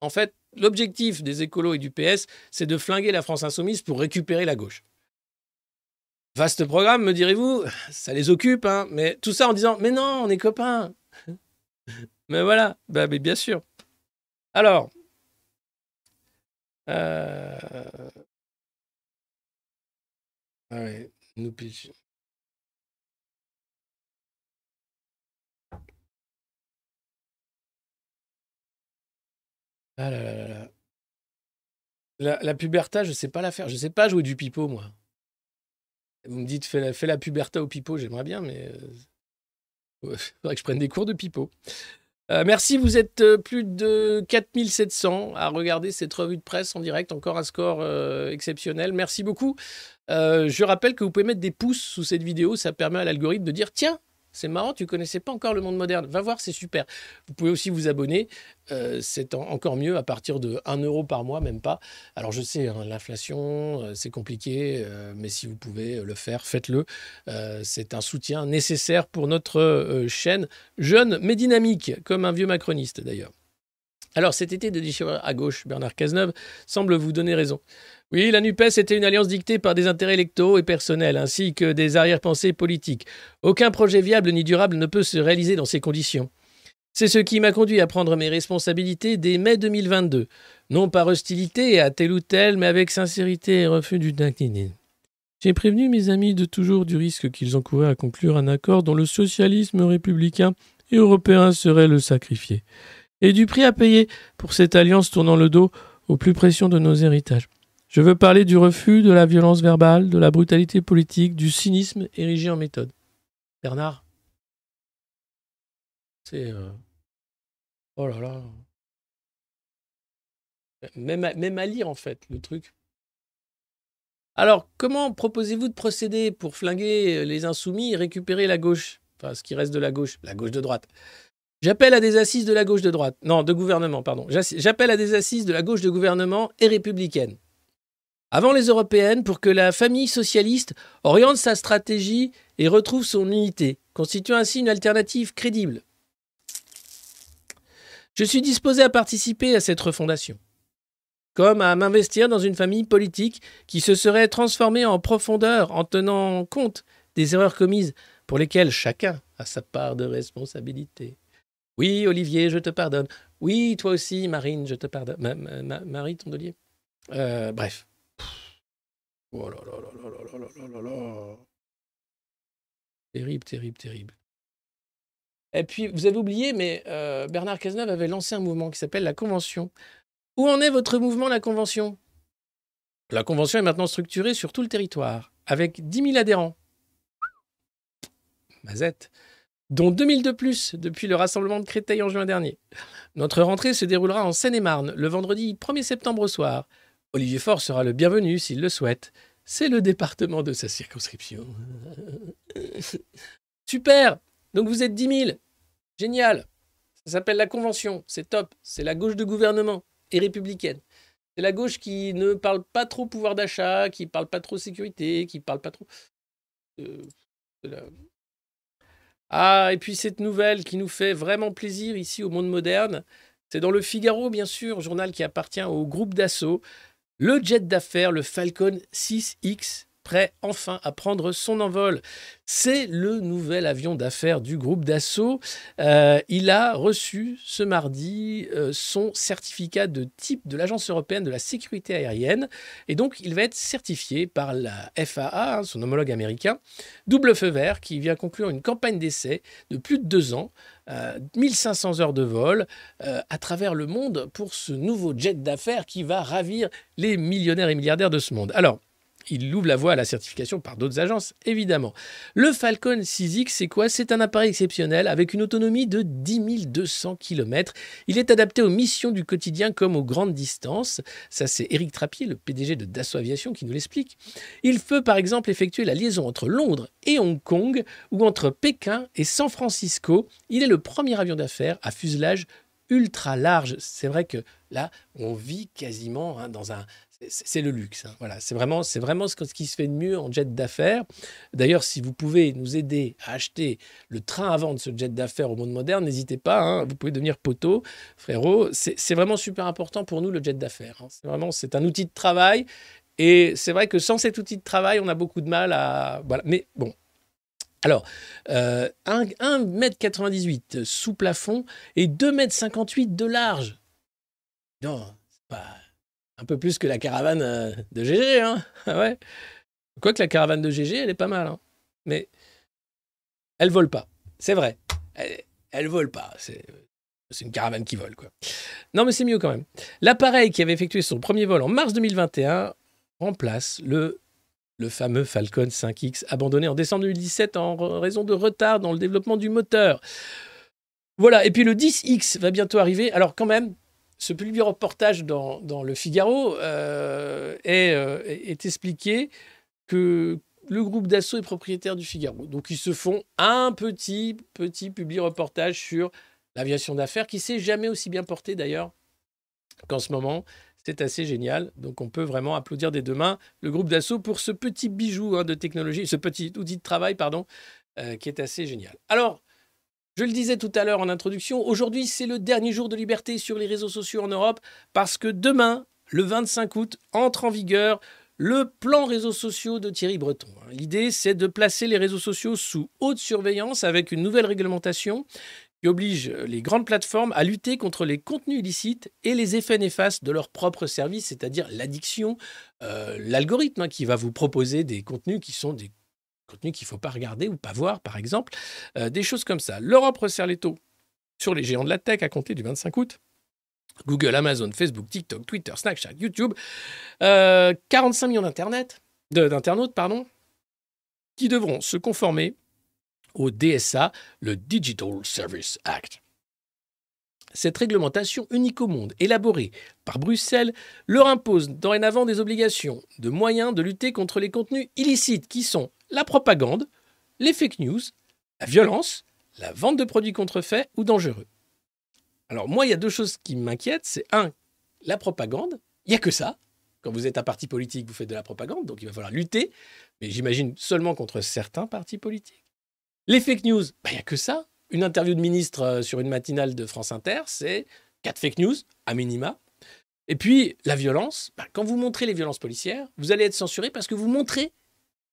En fait, l'objectif des écolos et du PS, c'est de flinguer la France insoumise pour récupérer la gauche. Vaste programme, me direz-vous, ça les occupe, hein, mais tout ça en disant mais non, on est copains. (laughs) mais voilà, bah, bien sûr. Alors, euh... Nous Ah là là. La, la puberta, je sais pas la faire. Je sais pas jouer du pipeau, moi. Vous me dites, fais la, fais la puberta au pipeau, j'aimerais bien, mais. Il euh, (laughs) faudrait que je prenne des cours de pipeau. Euh, merci, vous êtes euh, plus de 4700 à regarder cette revue de presse en direct, encore un score euh, exceptionnel. Merci beaucoup. je rappelle que vous pouvez mettre des pouces sous cette vidéo, ça permet à l'algorithme de dire tiens, c'est marrant, tu connaissais pas encore le monde moderne. Va voir, c'est super. Vous pouvez aussi vous abonner. Euh, c'est encore mieux à partir de 1 euro par mois, même pas. Alors je sais, hein, l'inflation, euh, c'est compliqué, euh, mais si vous pouvez le faire, faites-le. c'est un soutien nécessaire pour notre chaîne jeune mais dynamique, comme un vieux macroniste d'ailleurs. Alors cet été de déchirure à gauche, Bernard Cazeneuve semble vous donner raison. Oui, la NUPES était une alliance dictée par des intérêts électoraux et personnels, ainsi que des arrière-pensées politiques. Aucun projet viable ni durable ne peut se réaliser dans ces conditions. C'est ce qui m'a conduit à prendre mes responsabilités dès mai 2022, non par hostilité à tel ou tel, mais avec sincérité et refus du d'incliner. J'ai prévenu mes amis de toujours du risque qu'ils encouraient à conclure un accord dont le socialisme républicain et européen serait le sacrifié. Et du prix à payer pour cette alliance tournant le dos aux plus précieux de nos héritages. Je veux parler du refus de la violence verbale, de la brutalité politique, du cynisme érigé en méthode. Bernard C'est. Euh, oh là là. Même même à lire, en fait, le truc. Alors, comment proposez-vous de procéder pour flinguer les insoumis et récupérer la gauche? Enfin, ce qui reste de la gauche, la gauche de droite. J'appelle à des assises de la gauche de droite. Non, de gouvernement, pardon. J'appelle à des assises de la gauche de gouvernement et républicaine. Avant les européennes, pour que la famille socialiste oriente sa stratégie et retrouve son unité, constituant ainsi une alternative crédible. Je suis disposé à participer à cette refondation comme à m'investir dans une famille politique qui se serait transformée en profondeur en tenant compte des erreurs commises pour lesquelles chacun a sa part de responsabilité. Oui, Olivier, je te pardonne. Oui, toi aussi, Marine, je te pardonne. Marie Tondelier. Euh, bref. Oh là là là là là là là là Terrible, terrible, terrible. Et puis, vous avez oublié, mais euh, Bernard Cazeneuve avait lancé un mouvement qui s'appelle la Convention où en est votre mouvement, la Convention? La Convention est maintenant structurée sur tout le territoire, avec 10 000 adhérents. Mazette dont 2000 de plus depuis le rassemblement de Créteil en juin dernier. Notre rentrée se déroulera en Seine-et-Marne le vendredi 1er septembre au soir. Olivier Faure sera le bienvenu s'il le souhaite. C'est le département de sa circonscription. (laughs) Super Donc vous êtes 10 000 Génial Ça s'appelle la Convention, c'est top, c'est la gauche de gouvernement et républicaine. C'est la gauche qui ne parle pas trop pouvoir d'achat, qui parle pas trop sécurité, qui parle pas trop. Euh, ah, et puis cette nouvelle qui nous fait vraiment plaisir ici au monde moderne, c'est dans le Figaro, bien sûr, journal qui appartient au groupe d'assaut. Le jet d'affaires, le Falcon 6X, prêt enfin à prendre son envol. C'est le nouvel avion d'affaires du groupe Dassault. Euh, il a reçu ce mardi euh, son certificat de type de l'Agence européenne de la sécurité aérienne. Et donc, il va être certifié par la FAA, hein, son homologue américain, double feu vert, qui vient conclure une campagne d'essai de plus de deux ans. 1500 euh, heures de vol à travers le monde pour ce nouveau jet d'affaires qui va ravir les millionnaires et milliardaires de ce monde. Alors, il ouvre la voie à la certification par d'autres agences, évidemment. Le Falcon 6X, c'est quoi? C'est un appareil exceptionnel avec une autonomie de 10 200 km. Il est adapté aux missions du quotidien comme aux grandes distances. Ça, c'est Eric Trappier, le PDG de Dassault Aviation, qui nous l'explique. Il peut par exemple effectuer la liaison entre Londres et Hong Kong ou entre Pékin et San Francisco. Il est le premier avion d'affaires à fuselage ultra large. C'est vrai que là, on vit quasiment hein, dans un c'est le luxe. Hein. Voilà, c'est vraiment, c'est vraiment ce, qui se fait de mieux en jet d'affaires. D'ailleurs, si vous pouvez nous aider à acheter le train à vendre ce jet d'affaires au monde moderne, n'hésitez pas. Hein. vous pouvez devenir poteau, frérot. C'est vraiment super important pour nous le jet d'affaires. Hein. C'est vraiment, c'est un outil de travail. Et c'est vrai que sans cet outil de travail, on a beaucoup de mal à. Voilà. Mais bon, alors, euh, 1m98 sous plafond et 2m58 de large. Non, c'est pas un peu plus que la caravane euh, de GG, hein (laughs) ah ouais. Quoique la caravane de GG, elle est pas mal, hein mais elle vole pas. C'est vrai. Elle, vole pas. C'est une caravane qui vole, quoi. Non, mais c'est mieux quand même. L'appareil qui avait effectué son premier vol en mars 2021 remplace le, le fameux Falcon 5X abandonné en décembre 2017 en raison de retard dans le développement du moteur. Voilà, et puis le 10X va bientôt arriver. Alors quand même, ce public reportage dans, le Figaro euh, est, euh, est, expliqué que le groupe d'assaut est propriétaire du Figaro. Donc ils se font un petit, petit public reportage sur l'aviation d'affaires qui s'est jamais aussi bien porté d'ailleurs qu'en ce moment. C'est assez génial. Donc on peut vraiment applaudir des deux mains le groupe d'assaut pour ce petit bijou hein, de technologie, ce petit outil de travail, pardon, euh, qui est assez génial. Alors, je le disais tout à l'heure en introduction, aujourd'hui c'est le dernier jour de liberté sur les réseaux sociaux en Europe parce que demain, le 25 août, entre en vigueur le plan réseaux sociaux de Thierry Breton. L'idée c'est de placer les réseaux sociaux sous haute surveillance avec une nouvelle réglementation qui oblige les grandes plateformes à lutter contre les contenus illicites et les effets néfastes de leur propre service, c'est-à-dire l'addiction, euh, l'algorithme hein, qui va vous proposer des contenus qui sont des contenu qu'il ne faut pas regarder ou pas voir, par exemple, euh, des choses comme ça. L'Europe resserre les taux sur les géants de la tech à compter du 25 août. Google, Amazon, Facebook, TikTok, Twitter, Snapchat, YouTube. 45 millions d'internautes, qui devront se conformer au DSA, le Digital Service Act. Cette réglementation unique au monde, élaborée par Bruxelles, leur impose dorénavant des obligations de moyens de lutter contre les contenus illicites qui sont la propagande, les fake news, la violence, la vente de produits contrefaits ou dangereux. Alors moi, il y a deux choses qui m'inquiètent. C'est un, la propagande. Il n'y a que ça. Quand vous êtes un parti politique, vous faites de la propagande, donc il va falloir lutter, mais j'imagine seulement contre certains partis politiques. Les fake news, bah, il n'y a que ça. Une interview de ministre euh, sur une matinale de France Inter, c'est quatre fake news, à minima. Et puis, la violence, bah, quand vous montrez les violences policières, vous allez être censuré parce que vous montrez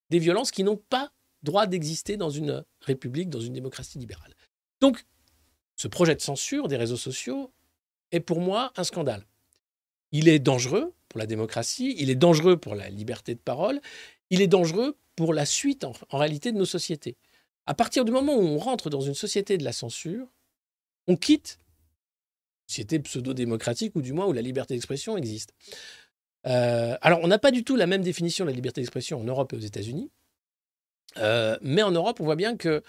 des violences qui n'ont pas droit d'exister dans une république, dans une démocratie libérale. Donc, ce projet de censure des réseaux sociaux est pour moi un scandale. Il est dangereux pour la démocratie, il est dangereux pour la liberté de parole, il est dangereux pour la suite en, réalité de nos sociétés. À partir du moment où on rentre dans une société de la censure, on quitte une société pseudo-démocratique ou du moins où la liberté d'expression existe. Euh, alors, on n'a pas du tout la même définition de la liberté d'expression en Europe et aux États-Unis, euh, mais en Europe, on voit bien que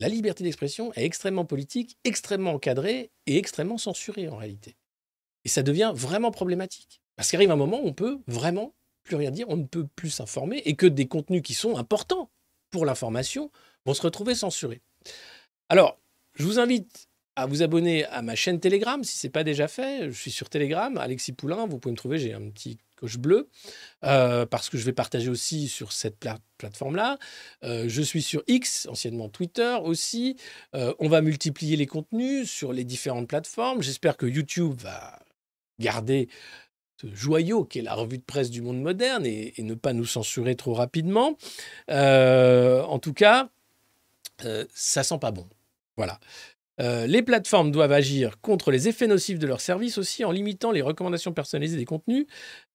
la liberté d'expression est extrêmement politique, extrêmement encadrée et extrêmement censurée en réalité. Et ça devient vraiment problématique. Parce qu'arrive un moment où on peut vraiment plus rien dire, on ne peut plus s'informer et que des contenus qui sont importants pour l'information vont se retrouver censurés. Alors, je vous invite à vous abonner à ma chaîne Telegram si ce n'est pas déjà fait. Je suis sur Telegram, Alexis Poulain, vous pouvez me trouver, j'ai un petit coche bleu, euh, parce que je vais partager aussi sur cette plateforme-là. Euh, je suis sur X, anciennement Twitter aussi. Euh, on va multiplier les contenus sur les différentes plateformes. J'espère que YouTube va garder ce joyau qui est la revue de presse du monde moderne et, et ne pas nous censurer trop rapidement. en tout cas, ça sent pas bon. Voilà. Euh, les plateformes doivent agir contre les effets nocifs de leurs services aussi en limitant les recommandations personnalisées des contenus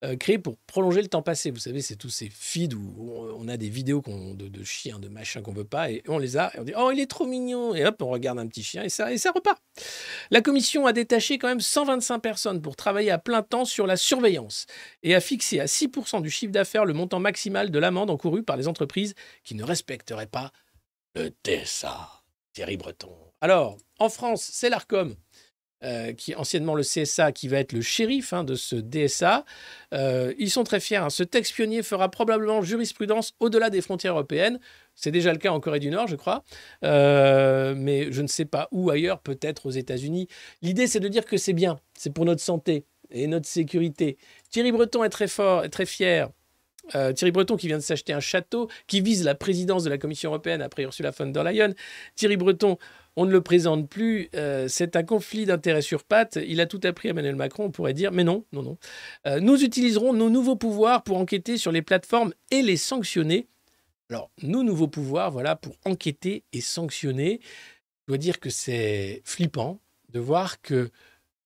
euh, créés pour prolonger le temps passé. Vous savez, c'est tous ces feeds où on a des vidéos de, chiens, de machins qu'on veut pas, et on les a, et on dit Oh, il est trop mignon Et hop, on regarde un petit chien, et ça, et ça repart. La commission a détaché quand même 125 personnes pour travailler à plein temps sur la surveillance et a fixé à 6% du chiffre d'affaires le montant maximal de l'amende encourue par les entreprises qui ne respecteraient pas le TSA. Thierry Breton. Alors, en France, c'est l'ARCOM, euh, qui anciennement le CSA, qui va être le shérif hein, de ce DSA. Euh, ils sont très fiers. Hein. Ce texte pionnier fera probablement jurisprudence au-delà des frontières européennes. C'est déjà le cas en Corée du Nord, je crois. Euh, mais je ne sais pas où ailleurs, peut-être aux États-Unis. L'idée, c'est de dire que c'est bien. C'est pour notre santé et notre sécurité. Thierry Breton est très fort, très fier. Thierry Breton qui vient de s'acheter un château, qui vise la présidence de la Commission européenne après Ursula von der Leyen. Thierry Breton on ne le présente plus, euh, c'est un conflit d'intérêts sur pattes. Il a tout appris à Emmanuel Macron, on pourrait dire, mais non, non, non. Euh, nous utiliserons nos nouveaux pouvoirs pour enquêter sur les plateformes et les sanctionner. Alors, nos nouveaux pouvoirs, voilà, pour enquêter et sanctionner. Je dois dire que c'est flippant de voir que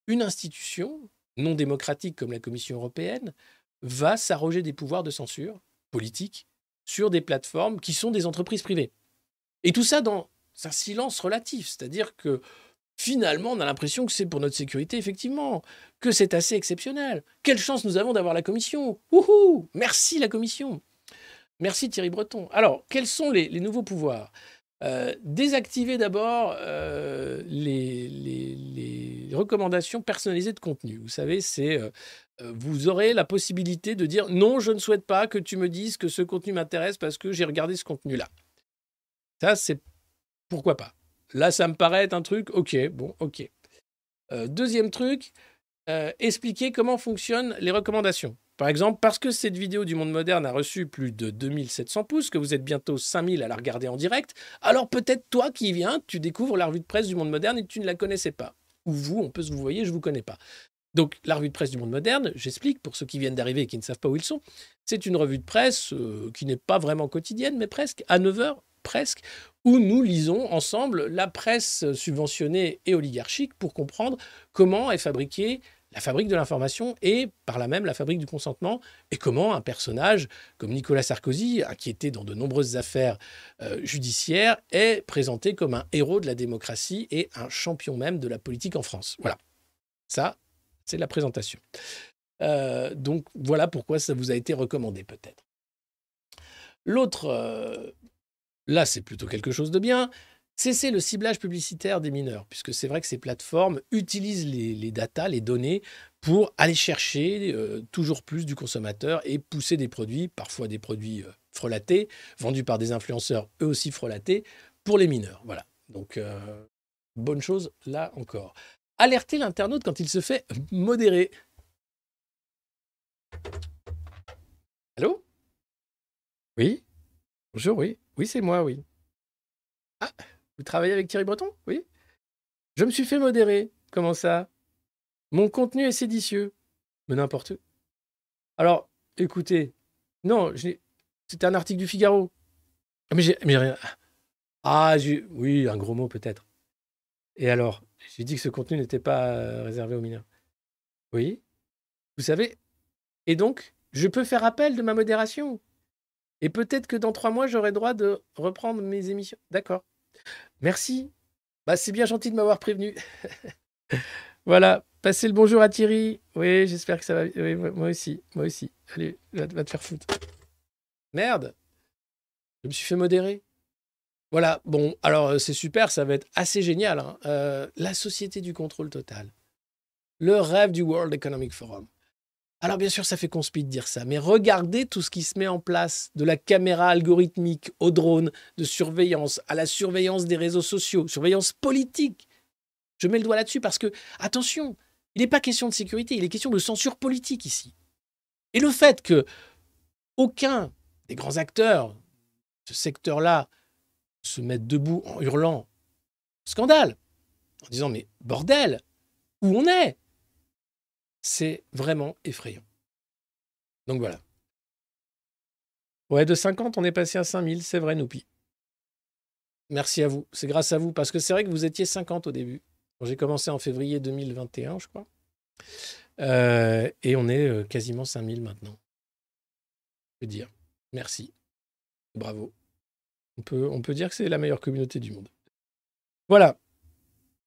une institution non démocratique comme la Commission européenne va s'arroger des pouvoirs de censure politique sur des plateformes qui sont des entreprises privées. Et tout ça dans c'est un silence relatif, c'est-à-dire que finalement, on a l'impression que c'est pour notre sécurité, effectivement, que c'est assez exceptionnel. Quelle chance nous avons d'avoir la commission. Wouhou Merci la commission. Merci Thierry Breton. Alors, quels sont les, nouveaux pouvoirs? Euh, Désactiver d'abord euh, les, recommandations personnalisées de contenu. Vous savez, c'est euh, vous aurez la possibilité de dire non, je ne souhaite pas que tu me dises que ce contenu m'intéresse parce que j'ai regardé ce contenu-là. Ça, c'est pourquoi pas Là, ça me paraît être un truc, ok, bon, ok. Euh, deuxième truc, euh, expliquer comment fonctionnent les recommandations. Par exemple, parce que cette vidéo du monde moderne a reçu plus de 2700 pouces, que vous êtes bientôt 5000 à la regarder en direct, alors peut-être toi qui viens, tu découvres la revue de presse du monde moderne et tu ne la connaissais pas. Ou vous, on peut se vous voyez, je ne vous connais pas. Donc la revue de presse du monde moderne, j'explique pour ceux qui viennent d'arriver et qui ne savent pas où ils sont, c'est une revue de presse euh, qui n'est pas vraiment quotidienne, mais presque à 9h presque, où nous lisons ensemble la presse subventionnée et oligarchique pour comprendre comment est fabriquée la fabrique de l'information et par là même la fabrique du consentement, et comment un personnage comme Nicolas Sarkozy, qui était dans de nombreuses affaires euh, judiciaires, est présenté comme un héros de la démocratie et un champion même de la politique en France. Voilà, ça, c'est la présentation. Euh, donc voilà pourquoi ça vous a été recommandé peut-être. L'autre, euh, là c'est plutôt quelque chose de bien, Cesser le ciblage publicitaire des mineurs, puisque c'est vrai que ces plateformes utilisent les, datas, les données, pour aller chercher euh, toujours plus du consommateur et pousser des produits, parfois des produits euh, frelatés, vendus par des influenceurs eux aussi frelatés, pour les mineurs. Voilà. Donc, euh, bonne chose là encore. Alerter l'internaute quand il se fait modérer. Allô? Oui? Bonjour, oui. Oui, c'est moi, oui. Ah vous travaillez avec Thierry Breton? Oui Je me suis fait modérer. Comment ça? Mon contenu est séditieux. Mais n'importe. Alors, écoutez. Non, c'était un article du Figaro. Ah, mais j'ai rien. Ah, oui, un gros mot peut-être. Et alors J'ai dit que ce contenu n'était pas euh, réservé aux mineurs. Oui Vous savez Et donc, je peux faire appel de ma modération? Et peut-être que dans trois mois, j'aurai droit de reprendre mes émissions. D'accord. Merci. Bah, c'est bien gentil de m'avoir prévenu. (laughs) voilà. Passez le bonjour à Thierry. Oui, j'espère que ça va. Oui, moi aussi. Moi aussi. Allez, va, te faire foutre. Merde. Je me suis fait modérer. Voilà. Bon, alors euh, c'est super. Ça va être assez génial. Hein. Euh, la société du contrôle total. Le rêve du World Economic Forum. Alors bien sûr, ça fait conspire de dire ça, mais regardez tout ce qui se met en place, de la caméra algorithmique au drone de surveillance, à la surveillance des réseaux sociaux, surveillance politique. Je mets le doigt là-dessus parce que, attention, il n'est pas question de sécurité, il est question de censure politique ici. Et le fait que aucun des grands acteurs de ce secteur-là se mette debout en hurlant scandale, en disant mais bordel, où on est? C'est vraiment effrayant. Donc voilà. Ouais, de 50, on est passé à 5000, c'est vrai, Noupi. Merci à vous. C'est grâce à vous, parce que c'est vrai que vous étiez 50 au début. J'ai commencé en février 2021, je crois. Euh, et on est euh, quasiment 5000 maintenant. Je peux dire. Merci. Bravo. On peut, on peut dire que c'est la meilleure communauté du monde. Voilà.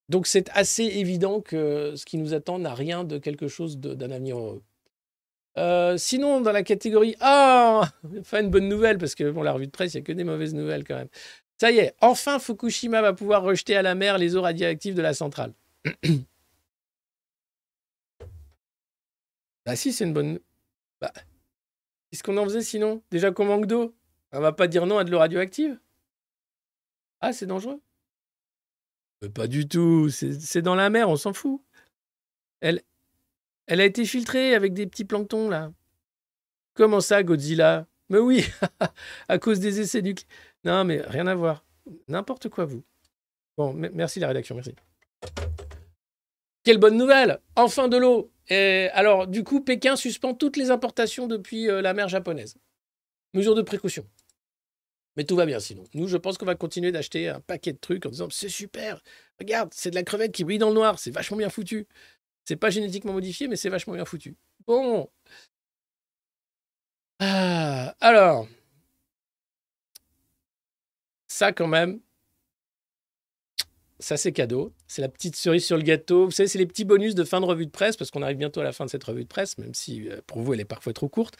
Donc c'est assez évident que ce qui nous attend n'a rien de quelque chose d'un avenir heureux. Euh, sinon, dans la catégorie Ah (laughs) Enfin, une bonne nouvelle, parce que bon, la revue de presse, il n'y a que des mauvaises nouvelles quand même. Ça y est, enfin Fukushima va pouvoir rejeter à la mer les eaux radioactives de la centrale. (clears throat) bah si, c'est une bonne. Bah, qu'est-ce qu'on en faisait sinon? Déjà qu'on manque d'eau? On va pas dire non à de l'eau radioactive? Ah, c'est dangereux pas du tout, c'est dans la mer, on s'en fout. Elle, elle a été filtrée avec des petits planctons, là. Comment ça, Godzilla? Mais oui, (laughs) à cause des essais nucléaires. Non, mais rien à voir. N'importe quoi, vous. Bon, merci la rédaction, merci. Quelle bonne nouvelle Enfin de l'eau Alors, du coup, Pékin suspend toutes les importations depuis euh, la mer japonaise. Mesure de précaution. Mais tout va bien sinon. Nous, je pense qu'on va continuer d'acheter un paquet de trucs en disant c'est super, regarde, c'est de la crevette qui brille dans le noir, c'est vachement bien foutu. C'est pas génétiquement modifié, mais c'est vachement bien foutu. Bon. Ah, alors, ça quand même, ça c'est cadeau. C'est la petite cerise sur le gâteau. Vous savez, c'est les petits bonus de fin de revue de presse, parce qu'on arrive bientôt à la fin de cette revue de presse, même si euh, pour vous elle est parfois trop courte.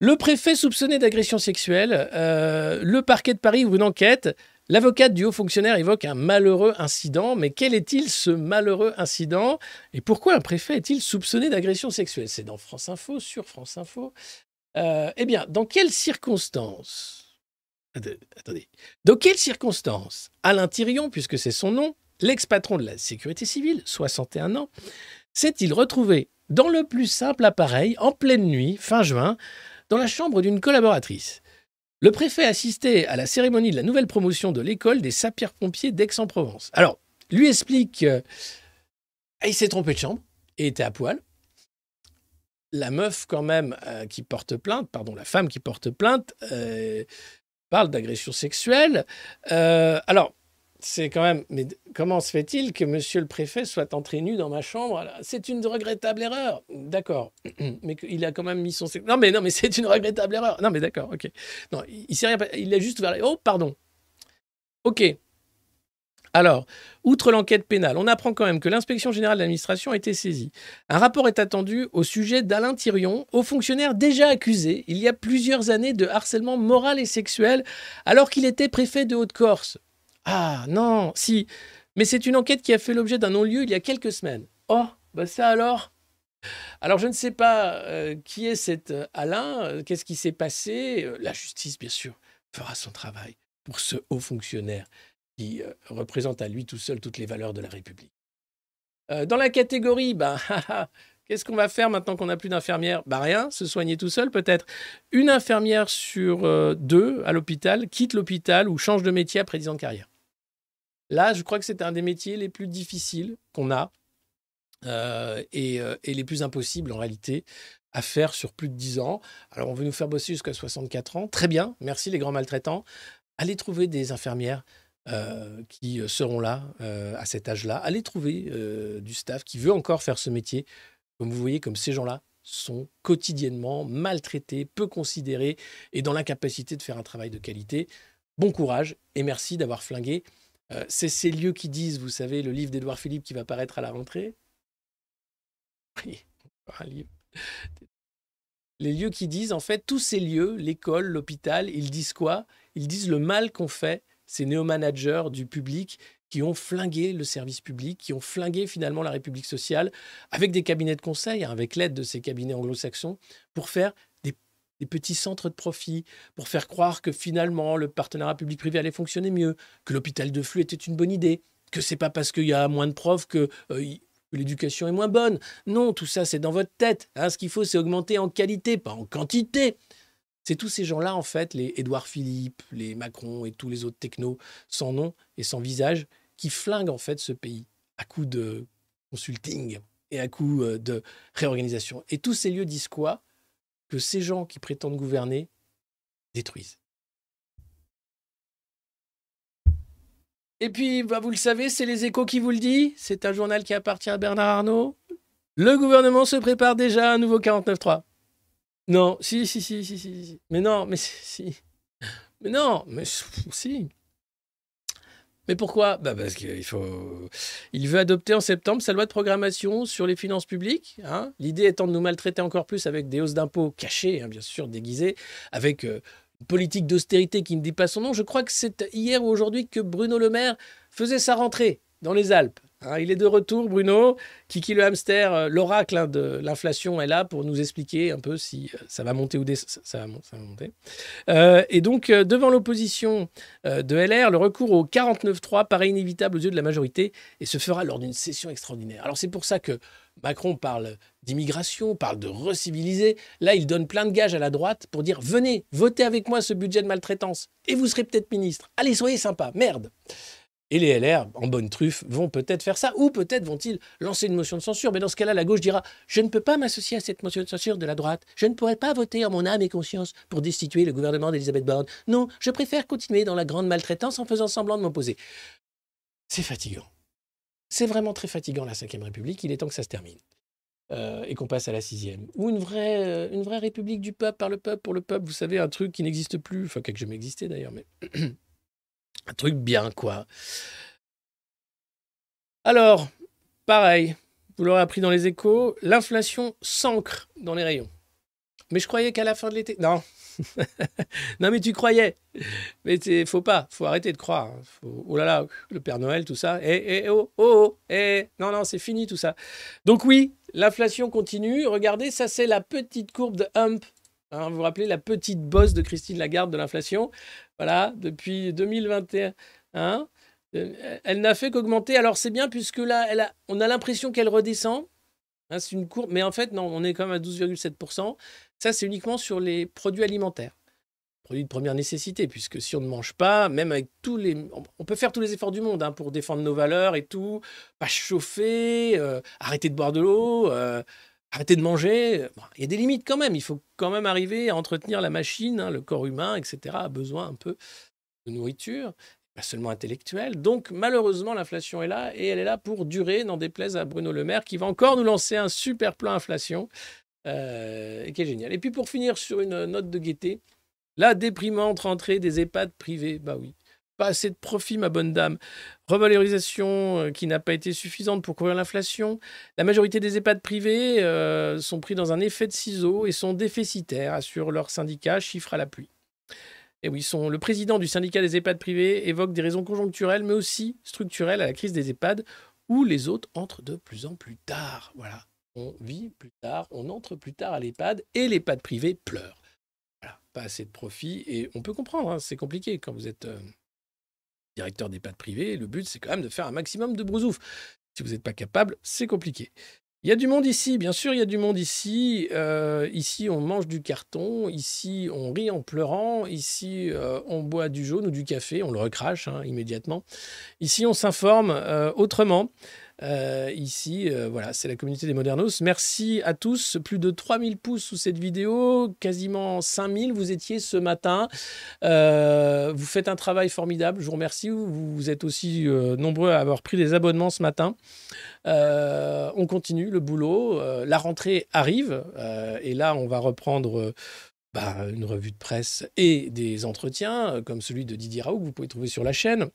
Le préfet soupçonné d'agression sexuelle, euh, le parquet de Paris ouvre une enquête. L'avocate du haut fonctionnaire évoque un malheureux incident, mais quel est-il ce malheureux incident? Et pourquoi un préfet est-il soupçonné d'agression sexuelle? C'est dans France Info, sur France Info. Euh, eh bien, dans quelles circonstances? Attendez. Dans quelles circonstances? Alain Thirion, puisque c'est son nom, l'ex-patron de la sécurité civile, 61 ans, s'est-il retrouvé dans le plus simple appareil, en pleine nuit, fin juin, dans la chambre d'une collaboratrice. Le préfet assistait à la cérémonie de la nouvelle promotion de l'école des sapeurs-pompiers d'Aix-en-Provence. Alors, lui explique qu'il s'est trompé de chambre et était à poil. La meuf, quand même, euh, qui porte plainte, pardon, la femme qui porte plainte, euh, parle d'agression sexuelle. Euh, alors, c'est quand même. Mais comment se fait-il que monsieur le préfet soit entré nu dans ma chambre? C'est une regrettable erreur. D'accord. (clears throat) Mais il a quand même mis son. Non, mais non, mais (laughs) c'est une regrettable erreur. Non, mais d'accord, ok. Non, il s'est rien. Il a juste ouvert. Oh, pardon. Ok. Alors, outre l'enquête pénale, on apprend quand même que l'inspection générale de l'administration a été saisie. Un rapport est attendu au sujet d'Alain Thirion, haut fonctionnaire déjà accusé il y a plusieurs années de harcèlement moral et sexuel alors qu'il était préfet de Haute-Corse. Ah non, si. Mais c'est une enquête qui a fait l'objet d'un non-lieu il y a quelques semaines. Oh, bah ça alors? Alors, je ne sais pas euh, qui est cet euh, Alain, euh, qu'est-ce qui s'est passé? la justice, bien sûr, fera son travail pour ce haut fonctionnaire qui représente à lui tout seul toutes les valeurs de la République. dans la catégorie, bah, (laughs) qu'est-ce qu'on va faire maintenant qu'on n'a plus d'infirmière Bah rien, se soigner tout seul peut-être. Une infirmière sur deux à l'hôpital quitte l'hôpital ou change de métier après 10 ans de carrière. Là, je crois que c'est un des métiers les plus difficiles qu'on a euh, euh, et, les plus impossibles en réalité à faire sur plus de 10 ans. Alors, on veut nous faire bosser jusqu'à 64 ans. Très bien, merci les grands maltraitants. Allez trouver des infirmières euh, qui seront là à cet âge-là. Allez trouver du staff qui veut encore faire ce métier. Comme vous voyez, comme ces gens-là sont quotidiennement maltraités, peu considérés et dans l'incapacité de faire un travail de qualité. Bon courage et merci d'avoir flingué euh, c'est ces lieux qui disent, vous savez, le livre d'Édouard Philippe qui va paraître à la rentrée. (laughs) Un livre. Les lieux qui disent, en fait, tous ces lieux, l'école, l'hôpital, ils disent quoi? Ils disent le mal qu'ont fait ces néo-managers du public qui ont flingué le service public, qui ont flingué finalement la République sociale, avec des cabinets de conseil, hein, avec l'aide de ces cabinets anglo-saxons, pour faire des petits centres de profit pour faire croire que finalement le partenariat public-privé allait fonctionner mieux, que l'hôpital de flux était une bonne idée, que c'est pas parce qu'il y a moins de profs que, euh, l'éducation est moins bonne. Non, tout ça c'est dans votre tête. Hein. Ce qu'il faut c'est augmenter en qualité, pas en quantité. C'est tous ces gens-là, en fait, les Édouard Philippe, les Macron et tous les autres technos sans nom et sans visage, qui flinguent en fait ce pays à coup de consulting et à coup euh, de réorganisation. Et tous ces lieux disent quoi que ces gens qui prétendent gouverner détruisent. Et puis, bah, vous le savez, c'est les échos qui vous le disent. C'est un journal qui appartient à Bernard Arnault. Le gouvernement se prépare déjà à un nouveau 49.3. Non, si, si, si, si, si. Mais non, mais si. Mais non, mais si. Mais pourquoi? Bah Parce qu'il faut. Il veut adopter en septembre sa loi de programmation sur les finances publiques. Hein. L'idée étant de nous maltraiter encore plus avec des hausses d'impôts cachées, hein, bien sûr, déguisées, avec euh, une politique d'austérité qui ne dit pas son nom. Je crois que c'est hier ou aujourd'hui que Bruno Le Maire faisait sa rentrée dans les Alpes. Hein, il est de retour, Bruno. Kiki le hamster, euh, l'oracle hein, de l'inflation est là pour nous expliquer un peu si euh, ça va monter ou. Ça, va, monter. Euh, et donc, devant l'opposition de LR, le recours au 49-3 paraît inévitable aux yeux de la majorité et se fera lors d'une session extraordinaire. Alors, c'est pour ça que Macron parle d'immigration, parle de reciviliser. Là, il donne plein de gages à la droite pour dire venez, votez avec moi ce budget de maltraitance et vous serez peut-être ministre. Allez, soyez sympa, merde. Et les LR, en bonne truffe, vont peut-être faire ça, ou peut-être vont-ils lancer une motion de censure. Mais dans ce cas-là, la gauche dira Je ne peux pas m'associer à cette motion de censure de la droite. Je ne pourrais pas voter en mon âme et conscience pour destituer le gouvernement d'Elisabeth Borne. Non, je préfère continuer dans la grande maltraitance en faisant semblant de m'opposer. C'est fatigant. C'est vraiment très fatigant la Ve République. Il est temps que ça se termine. Euh, et qu'on passe à la sixième. Ou une vraie, euh, une vraie république du peuple, par le peuple, pour le peuple. Vous savez, un truc qui n'existe plus, enfin, qui n'a jamais existé d'ailleurs, mais (clears throat) Un truc bien, quoi. Alors, pareil, vous l'aurez appris dans les échos, l'inflation s'ancre dans les rayons. Mais je croyais qu'à la fin de l'été. Non. (laughs) non, mais tu croyais. Mais faut pas. faut arrêter de croire. Hein. Oh là là, le Père Noël, tout ça. Eh, eh, oh, oh, oh. Eh, non, non, c'est fini tout ça. Donc, oui, l'inflation continue. Regardez, ça, c'est la petite courbe de Hump. Hein, vous vous rappelez la petite bosse de Christine Lagarde de l'inflation? Voilà, depuis 2021. Hein, euh, elle n'a fait qu'augmenter. Alors c'est bien puisque là, on a l'impression qu'elle redescend. Hein, c'est une courbe, mais en fait, non, on est quand même à 12,7%. Ça, c'est uniquement sur les produits alimentaires. Produits de première nécessité, puisque si on ne mange pas, même avec tous les. On peut faire tous les efforts du monde hein, pour défendre nos valeurs et tout, pas chauffer, euh, arrêter de boire de l'eau, euh, arrêter de manger. il y a des limites quand même. Il faut quand même arriver à entretenir la machine, hein, le corps humain, etc. a besoin un peu de nourriture. pas seulement intellectuelle. Donc malheureusement, l'inflation est là et elle est là pour durer, n'en déplaise à Bruno Le Maire qui va encore nous lancer un super plan inflation euh, qui est génial. Et puis pour finir sur une note de gaieté, la déprimante rentrée des EHPAD privés. Bah oui, pas assez de profit, ma bonne dame. Revalorisation euh, qui n'a pas été suffisante pour couvrir l'inflation. La majorité des EHPAD privés euh, sont pris dans un effet de ciseau et sont déficitaires, assure leur syndicat, chiffre à la pluie. Et oui, le président du syndicat des EHPAD privés évoque des raisons conjoncturelles, mais aussi structurelles à la crise des EHPAD, où les autres entrent de plus en plus tard. Voilà, on vit plus tard, on entre plus tard à l'EHPAD, et l'EHPAD privé pleure. Voilà, pas assez de profit, et on peut comprendre, hein, c'est compliqué quand vous êtes... Euh, directeur d'EHPAD privé, le but, c'est quand même de faire un maximum de brousouf. Si vous n'êtes pas capable, c'est compliqué. Il y a du monde ici, bien sûr, il y a du monde ici. Euh, ici, on mange du carton. Ici, on rit en pleurant. Ici, euh, on boit du jaune ou du café. On le recrache hein, immédiatement. Ici, on s'informe euh, autrement. Euh, ici, euh, voilà, c'est la communauté des Modernos. Merci à tous. Plus de 3000 pouces sous cette vidéo, quasiment 5000 vous étiez ce matin. Euh, vous faites un travail formidable, je vous remercie. Vous, êtes aussi nombreux à avoir pris des abonnements ce matin. on continue le boulot. la rentrée arrive et là, on va reprendre. Bah, une revue de presse et des entretiens, comme celui de Didier Raoult que vous pouvez trouver sur la chaîne.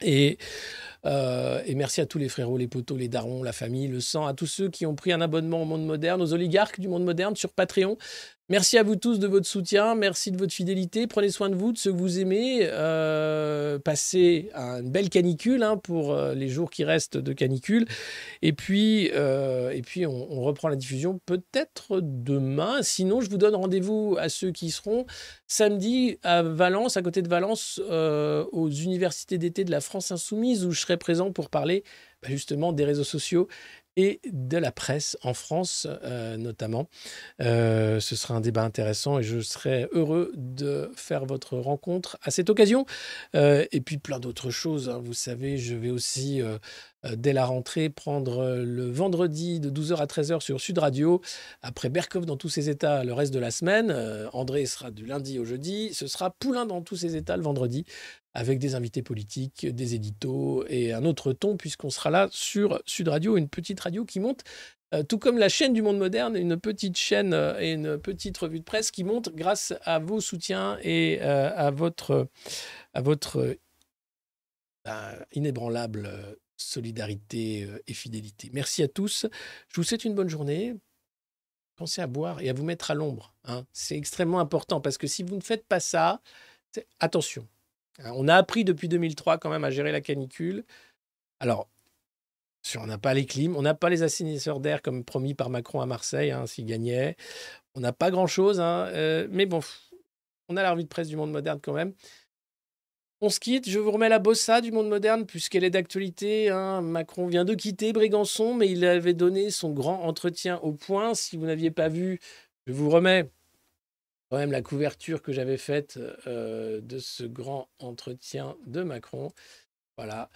Et euh, et merci à tous les frérots, les poteaux, les darons, la famille, le sang, à tous ceux qui ont pris un abonnement au monde moderne, aux oligarques du monde moderne sur Patreon. Merci à vous tous de votre soutien, merci de votre fidélité. Prenez soin de vous, de ceux que vous aimez. Euh, passez une belle canicule hein, pour euh, les jours qui restent de canicule. Et puis, euh, on, reprend la diffusion peut-être demain. Sinon, je vous donne rendez-vous à ceux qui seront samedi à Valence, à côté de Valence, aux universités d'été de la France Insoumise, où je serai présent pour parler bah, justement des réseaux sociaux et de la presse en France euh, notamment. Euh, ce sera un débat intéressant et je serai heureux de faire votre rencontre à cette occasion. Euh, et puis plein d'autres choses. Hein. Vous savez, je vais aussi dès la rentrée, prendre le vendredi de 12h à 13h sur Sud Radio. Après Berkov dans tous ses états le reste de la semaine. André sera du lundi au jeudi. Ce sera Poulain dans tous ses états le vendredi avec des invités politiques, des éditos et un autre ton, puisqu'on sera là sur Sud Radio, une petite radio qui monte, euh, tout comme la chaîne du monde moderne, une petite chaîne euh, et une petite revue de presse qui monte grâce à vos soutiens et euh, à votre, à votre inébranlable solidarité et fidélité. Merci à tous. Je vous souhaite une bonne journée. Pensez à boire et à vous mettre à l'ombre. Hein. C'est extrêmement important parce que si vous ne faites pas ça, attention, Hein, on a appris depuis 2003 quand même à gérer la canicule. Alors, on n'a pas les clims, on n'a pas les assainisseurs d'air comme promis par Macron à Marseille, hein, s'il gagnait. On n'a pas grand-chose, hein, euh, mais bon, on a la revue de presse du monde moderne quand même. On se quitte, je vous remets la bossa du monde moderne puisqu'elle est d'actualité. Macron vient de quitter Brégançon, mais il avait donné son grand entretien au point. Si vous n'aviez pas vu, je vous remets quand même la couverture que j'avais faite euh, de ce grand entretien de Macron. Voilà.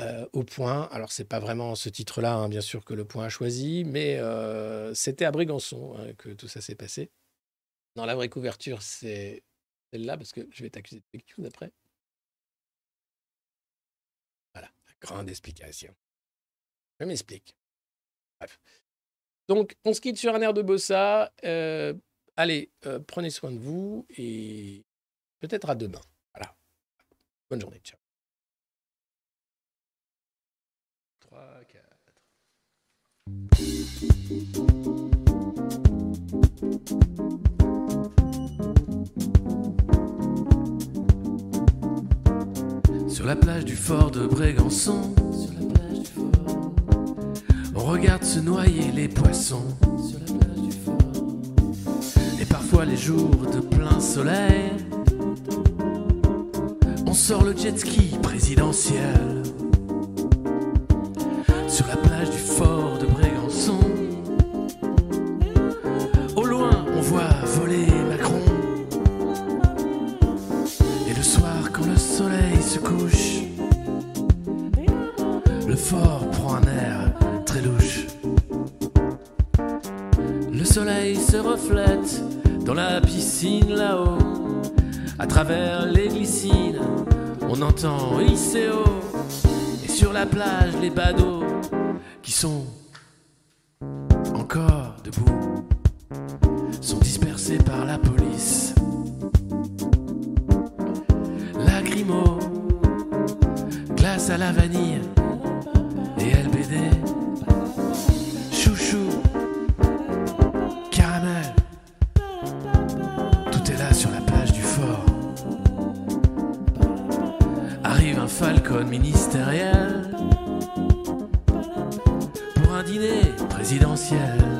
Euh, au point, alors c'est pas vraiment ce titre-là, hein, bien sûr, que le point a choisi, mais euh, c'était à Brégançon hein, que tout ça s'est passé. Dans la vraie couverture, c'est celle-là, parce que je vais t'accuser de fake news après. Grande explication. Je m'explique. Bref. Donc, on se quitte sur un air de bossa. Allez, euh, prenez soin de vous et peut-être à demain. Voilà. Bonne journée. Ciao. 3, 4. Sur la plage du fort de Brégançon, on regarde se noyer les poissons. Sur la plage du fort Parfois les jours de plein soleil, on sort le jet ski présidentiel. Sur la plage Le soleil se reflète dans la piscine là-haut. À travers les glycines, on entend ICO. Et sur la plage, les badauds qui sont encore debout sont dispersés par la police. Lacrymo, glace à la vanille Ministériel pour un dîner présidentiel.